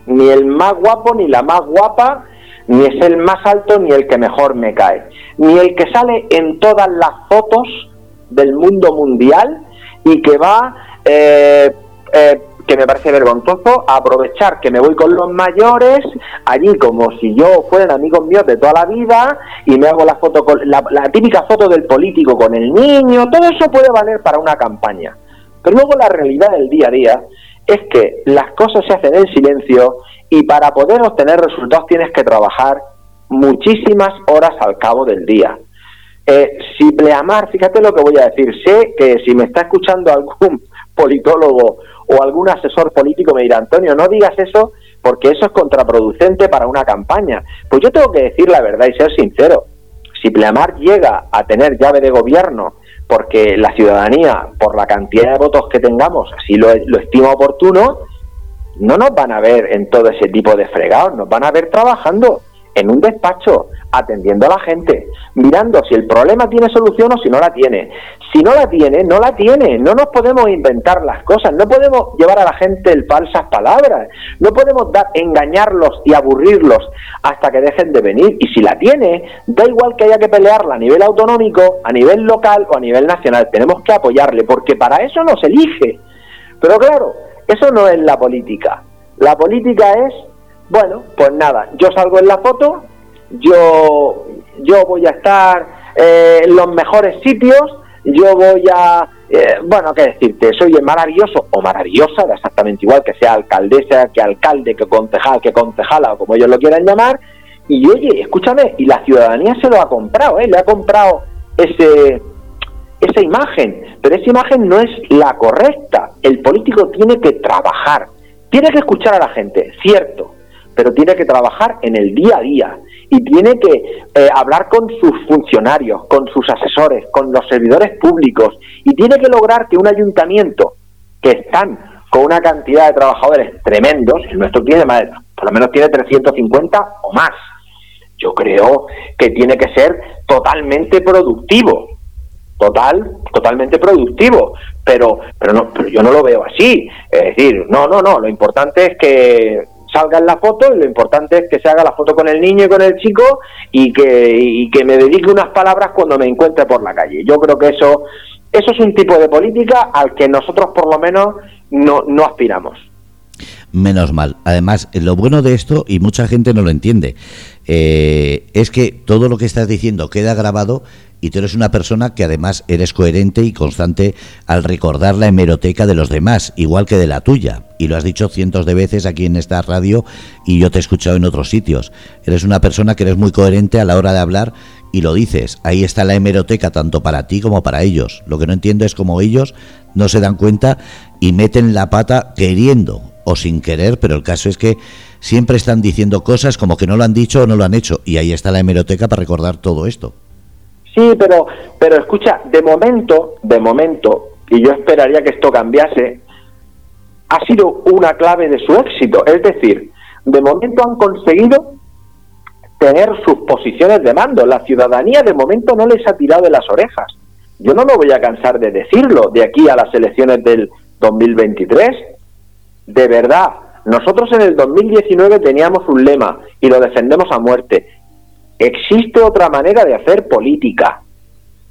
Ni el más guapo, ni la más guapa, ni es el más alto, ni el que mejor me cae. Ni el que sale en todas las fotos del mundo mundial y que va eh, eh, que me parece vergonzoso, aprovechar que me voy con los mayores, allí como si yo fueran amigos míos de toda la vida, y me hago la foto con la, típica foto del político con el niño, todo eso puede valer para una campaña. Pero luego la realidad del día a día es que las cosas se hacen en silencio y para poder obtener resultados tienes que trabajar muchísimas horas al cabo del día. Eh, si Pleamar, fíjate lo que voy a decir, sé que si me está escuchando algún politólogo o algún asesor político me dirá, Antonio, no digas eso porque eso es contraproducente para una campaña. Pues yo tengo que decir la verdad y ser sincero. Si Pleamar llega a tener llave de gobierno porque la ciudadanía, por la cantidad de votos que tengamos, así lo, lo estima oportuno, no nos van a ver en todo ese tipo de fregados, nos van a ver trabajando en un despacho, atendiendo a la gente, mirando si el problema tiene solución o si no la tiene. Si no la tiene, no la tiene. No nos podemos inventar las cosas, no podemos llevar a la gente falsas palabras, no podemos dar, engañarlos y aburrirlos hasta que dejen de venir. Y si la tiene, da igual que haya que pelearla a nivel autonómico, a nivel local o a nivel nacional. Tenemos que apoyarle, porque para eso nos elige. Pero claro, eso no es la política. La política es bueno, pues nada, yo salgo en la foto, yo, yo voy a estar eh, en los mejores sitios, yo voy a, eh, bueno, qué decirte, soy maravilloso o maravillosa, exactamente igual que sea alcaldesa, que alcalde, que concejal, que concejala o como ellos lo quieran llamar, y oye, escúchame, y la ciudadanía se lo ha comprado, ¿eh? le ha comprado ese, esa imagen, pero esa imagen no es la correcta. El político tiene que trabajar, tiene que escuchar a la gente, cierto, pero tiene que trabajar en el día a día y tiene que eh, hablar con sus funcionarios, con sus asesores, con los servidores públicos y tiene que lograr que un ayuntamiento que están con una cantidad de trabajadores tremendos, el nuestro tiene más, por lo menos tiene 350 o más. Yo creo que tiene que ser totalmente productivo, total, totalmente productivo, pero, pero no, pero yo no lo veo así. Es decir, no, no, no. Lo importante es que salga en la foto y lo importante es que se haga la foto con el niño y con el chico y que, y que me dedique unas palabras cuando me encuentre por la calle. Yo creo que eso, eso es un tipo de política al que nosotros por lo menos no, no aspiramos. Menos mal. Además, lo bueno de esto, y mucha gente no lo entiende, eh, es que todo lo que estás diciendo queda grabado y tú eres una persona que además eres coherente y constante al recordar la hemeroteca de los demás, igual que de la tuya. Y lo has dicho cientos de veces aquí en esta radio y yo te he escuchado en otros sitios. Eres una persona que eres muy coherente a la hora de hablar y lo dices. Ahí está la hemeroteca tanto para ti como para ellos. Lo que no entiendo es cómo ellos no se dan cuenta y meten la pata queriendo o sin querer, pero el caso es que siempre están diciendo cosas como que no lo han dicho o no lo han hecho. Y ahí está la hemeroteca para recordar todo esto. Sí, pero, pero escucha, de momento, de momento, y yo esperaría que esto cambiase, ha sido una clave de su éxito. Es decir, de momento han conseguido tener sus posiciones de mando. La ciudadanía de momento no les ha tirado de las orejas. Yo no me voy a cansar de decirlo de aquí a las elecciones del 2023. De verdad, nosotros en el 2019 teníamos un lema y lo defendemos a muerte. Existe otra manera de hacer política.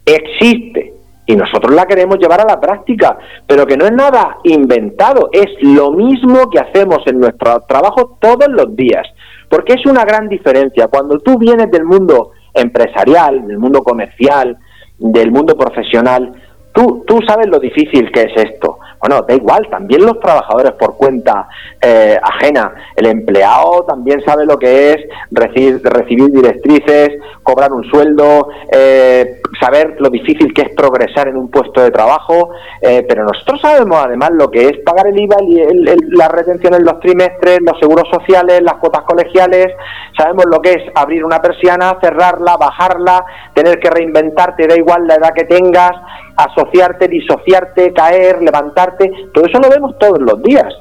Existe. Y nosotros la queremos llevar a la práctica, pero que no es nada inventado, es lo mismo que hacemos en nuestro trabajo todos los días. Porque es una gran diferencia. Cuando tú vienes del mundo empresarial, del mundo comercial, del mundo profesional, tú, tú sabes lo difícil que es esto. Bueno, da igual, también los trabajadores por cuenta eh, ajena, el empleado también sabe lo que es recibir, directrices, cobrar un sueldo, eh, saber lo difícil que es progresar en un puesto de trabajo, eh, pero nosotros sabemos además lo que es pagar el IVA, y la retención en los trimestres, los seguros sociales, las cuotas colegiales, sabemos lo que es abrir una persiana, cerrarla, bajarla, tener que reinventarte, da igual la edad que tengas, asociarte, disociarte, caer, levantarte, todo eso lo vemos todos los días.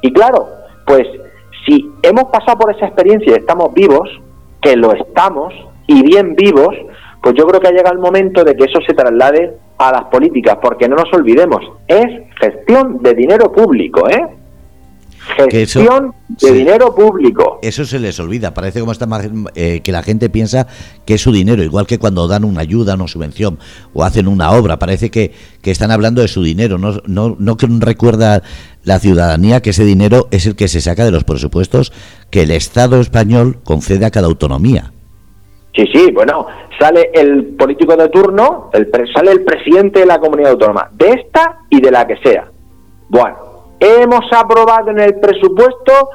Y claro, pues si hemos pasado por esa experiencia y estamos vivos, que lo estamos, y bien vivos, pues yo creo que ha llegado el momento de que eso se traslade a las políticas, porque no nos olvidemos, es gestión de dinero público, ¿eh? Gestión de dinero público. Eso se les olvida. Parece como está eh, que la gente piensa que es su dinero, igual que cuando dan una ayuda, una subvención o hacen una obra. Parece que, que están hablando de su dinero. No, no, no recuerda la ciudadanía que ese dinero es el que se saca de los presupuestos que el Estado español concede a cada autonomía. Sí, sí, bueno, sale el político de turno, el, sale el presidente de la comunidad autónoma, de esta y de la que sea. Bueno, Hemos aprobado en el presupuesto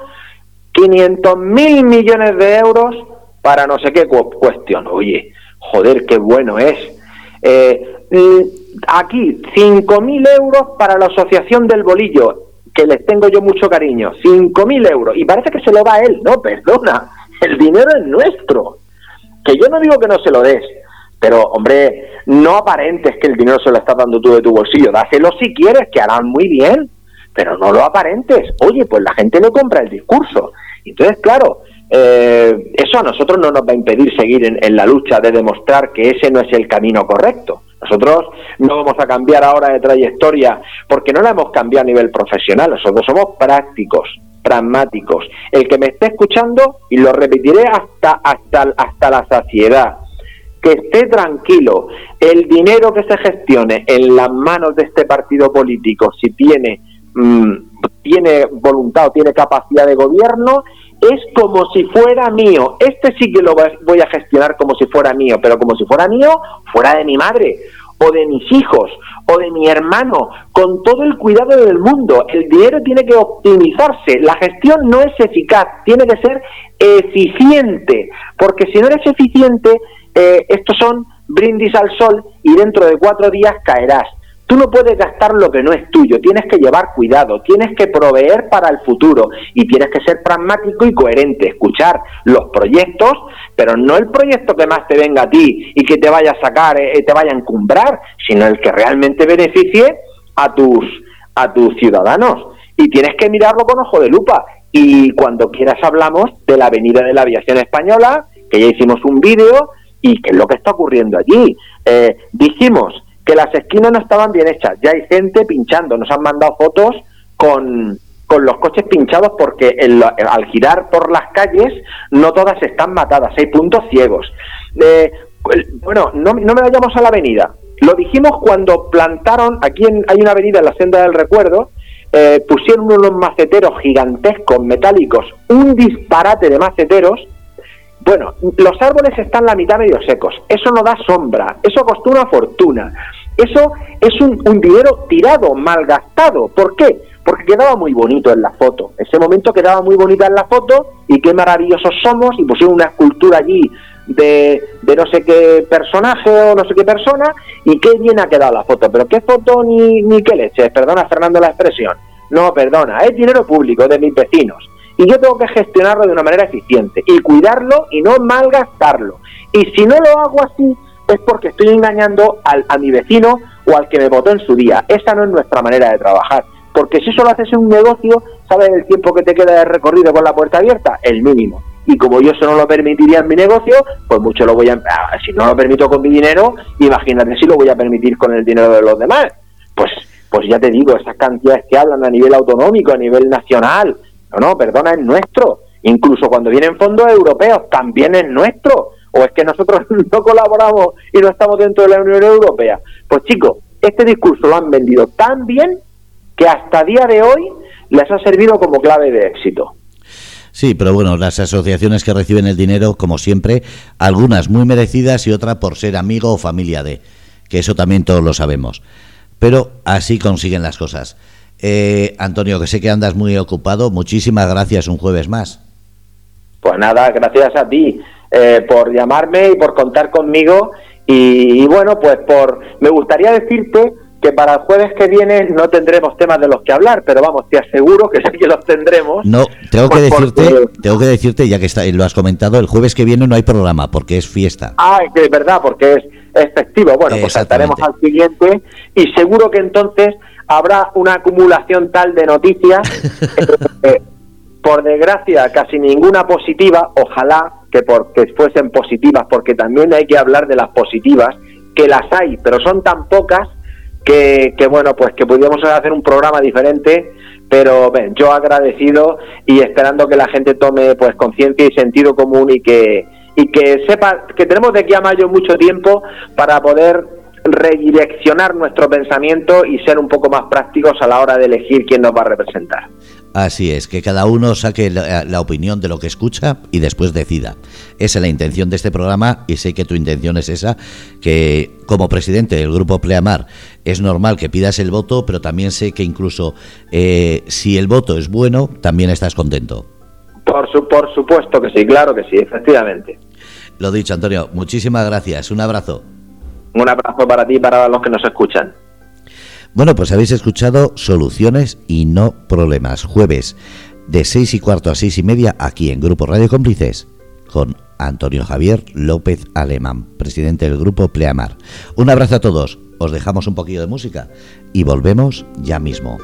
500 mil millones de euros para no sé qué cuestión. Oye, joder, qué bueno es. Eh, aquí, 5 mil euros para la Asociación del Bolillo, que les tengo yo mucho cariño. 5 mil euros. Y parece que se lo da él. No, perdona. El dinero es nuestro. Que yo no digo que no se lo des. Pero, hombre, no aparentes que el dinero se lo estás dando tú de tu bolsillo. Dáselo si quieres, que harán muy bien pero no lo aparentes. Oye, pues la gente no compra el discurso. Entonces, claro, eh, eso a nosotros no nos va a impedir seguir en, la lucha de demostrar que ese no es el camino correcto. Nosotros no vamos a cambiar ahora de trayectoria porque no la hemos cambiado a nivel profesional. Nosotros somos prácticos, pragmáticos. El que me esté escuchando, y lo repetiré hasta, hasta, hasta la saciedad, que esté tranquilo. El dinero que se gestione en las manos de este partido político, si tiene Mm, tiene voluntad o tiene capacidad de gobierno, es como si fuera mío. Este sí que lo voy a gestionar como si fuera mío, pero como si fuera mío, fuera de mi madre o de mis hijos o de mi hermano, con todo el cuidado del mundo. El dinero tiene que optimizarse, la gestión no es eficaz, tiene que ser eficiente, porque si no eres eficiente, eh, estos son brindis al sol y dentro de cuatro días caerás. Tú no puedes gastar lo que no es tuyo, tienes que llevar cuidado, tienes que proveer para el futuro y tienes que ser pragmático y coherente, escuchar los proyectos, pero no el proyecto que más te venga a ti y que te vaya a sacar, eh, te vaya a encumbrar, sino el que realmente beneficie a tus, a tus ciudadanos. Y tienes que mirarlo con ojo de lupa. Y cuando quieras hablamos de la Avenida de la Aviación Española, que ya hicimos un vídeo, y qué es lo que está ocurriendo allí. Eh, dijimos que las esquinas no estaban bien hechas. Ya hay gente pinchando, nos han mandado fotos con, con los coches pinchados porque al girar por las calles no todas están matadas, hay puntos ciegos. Eh, bueno, no, no me vayamos a la avenida. Lo dijimos cuando plantaron, aquí hay una avenida en la senda del recuerdo, eh, pusieron unos maceteros gigantescos, metálicos, un disparate de maceteros. Bueno, los árboles están la mitad medio secos, eso no da sombra, eso costó una fortuna, eso es un, un dinero tirado, malgastado. ¿Por qué? porque quedaba muy bonito en la foto. Ese momento quedaba muy bonita en la foto y qué maravillosos somos y pusieron una escultura allí de, no sé qué personaje o no sé qué persona y qué bien ha quedado la foto. Pero qué foto ni, ni qué leche, perdona Fernando la expresión. No, perdona, es dinero público de mis vecinos y yo tengo que gestionarlo de una manera eficiente y cuidarlo y no malgastarlo. Y si no lo hago así es porque estoy engañando al, a mi vecino o al que me votó en su día. Esa no es nuestra manera de trabajar porque si solo haces un negocio, ¿sabes el tiempo que te queda de recorrido con la puerta abierta? El mínimo. Y como yo eso no lo permitiría en mi negocio, pues mucho lo voy a... Ah, si no lo permito con mi dinero, imagínate si lo voy a permitir con el dinero de los demás. Pues, pues ya te digo, esas cantidades que hablan a nivel autonómico, a nivel nacional, no, no, perdona, es nuestro. Incluso cuando vienen fondos europeos, también es nuestro. O es que nosotros no colaboramos y no estamos dentro de la Unión Europea. Pues chicos, este discurso lo han vendido tan bien que hasta día de hoy les ha servido como clave de éxito. Sí, pero bueno, las asociaciones que reciben el dinero, como siempre, algunas muy merecidas y otras por ser amigo o familia de, que eso también todos lo sabemos. Pero así consiguen las cosas. Eh, Antonio, que sé que andas muy ocupado, muchísimas gracias un jueves más. Pues nada, gracias a ti eh, por llamarme y por contar conmigo. y bueno, pues por me gustaría decirte que para el jueves que viene no tendremos temas de los que hablar, pero vamos, te aseguro que sí que los tendremos. No, tengo que decirte, tengo que decirte, ya que está, lo has comentado, el jueves que viene no hay programa porque es fiesta. Ah, que es verdad, porque es, efectivo. Bueno, pues saltaremos al siguiente y seguro que entonces habrá una acumulación tal de noticias. Eh, por desgracia, casi ninguna positiva, ojalá que porque fuesen positivas, porque también hay que hablar de las positivas, que las hay, pero son tan pocas que, bueno, pues que pudiéramos hacer un programa diferente, pero ven, yo agradecido y esperando que la gente tome pues conciencia y sentido común y que y que sepa que tenemos de aquí a mayo mucho tiempo para poder redireccionar nuestro pensamiento y ser un poco más prácticos a la hora de elegir quién nos va a representar. Así es, que cada uno saque la, opinión de lo que escucha y después decida. Esa es la intención de este programa y sé que tu intención es esa, que como presidente del grupo Pleamar es normal que pidas el voto, pero también sé que incluso eh, si el voto es bueno, también estás contento. Por, su, por supuesto que sí, claro que sí, efectivamente. Lo dicho, Antonio, muchísimas gracias. Un abrazo. Un abrazo para ti y para los que nos escuchan. Bueno, pues habéis escuchado Soluciones y no Problemas. Jueves de seis y cuarto a seis y media aquí en Grupo Radio Cómplices con Antonio Javier López Alemán, presidente del Grupo Pleamar. Un abrazo a todos. Os dejamos un poquillo de música y volvemos ya mismo.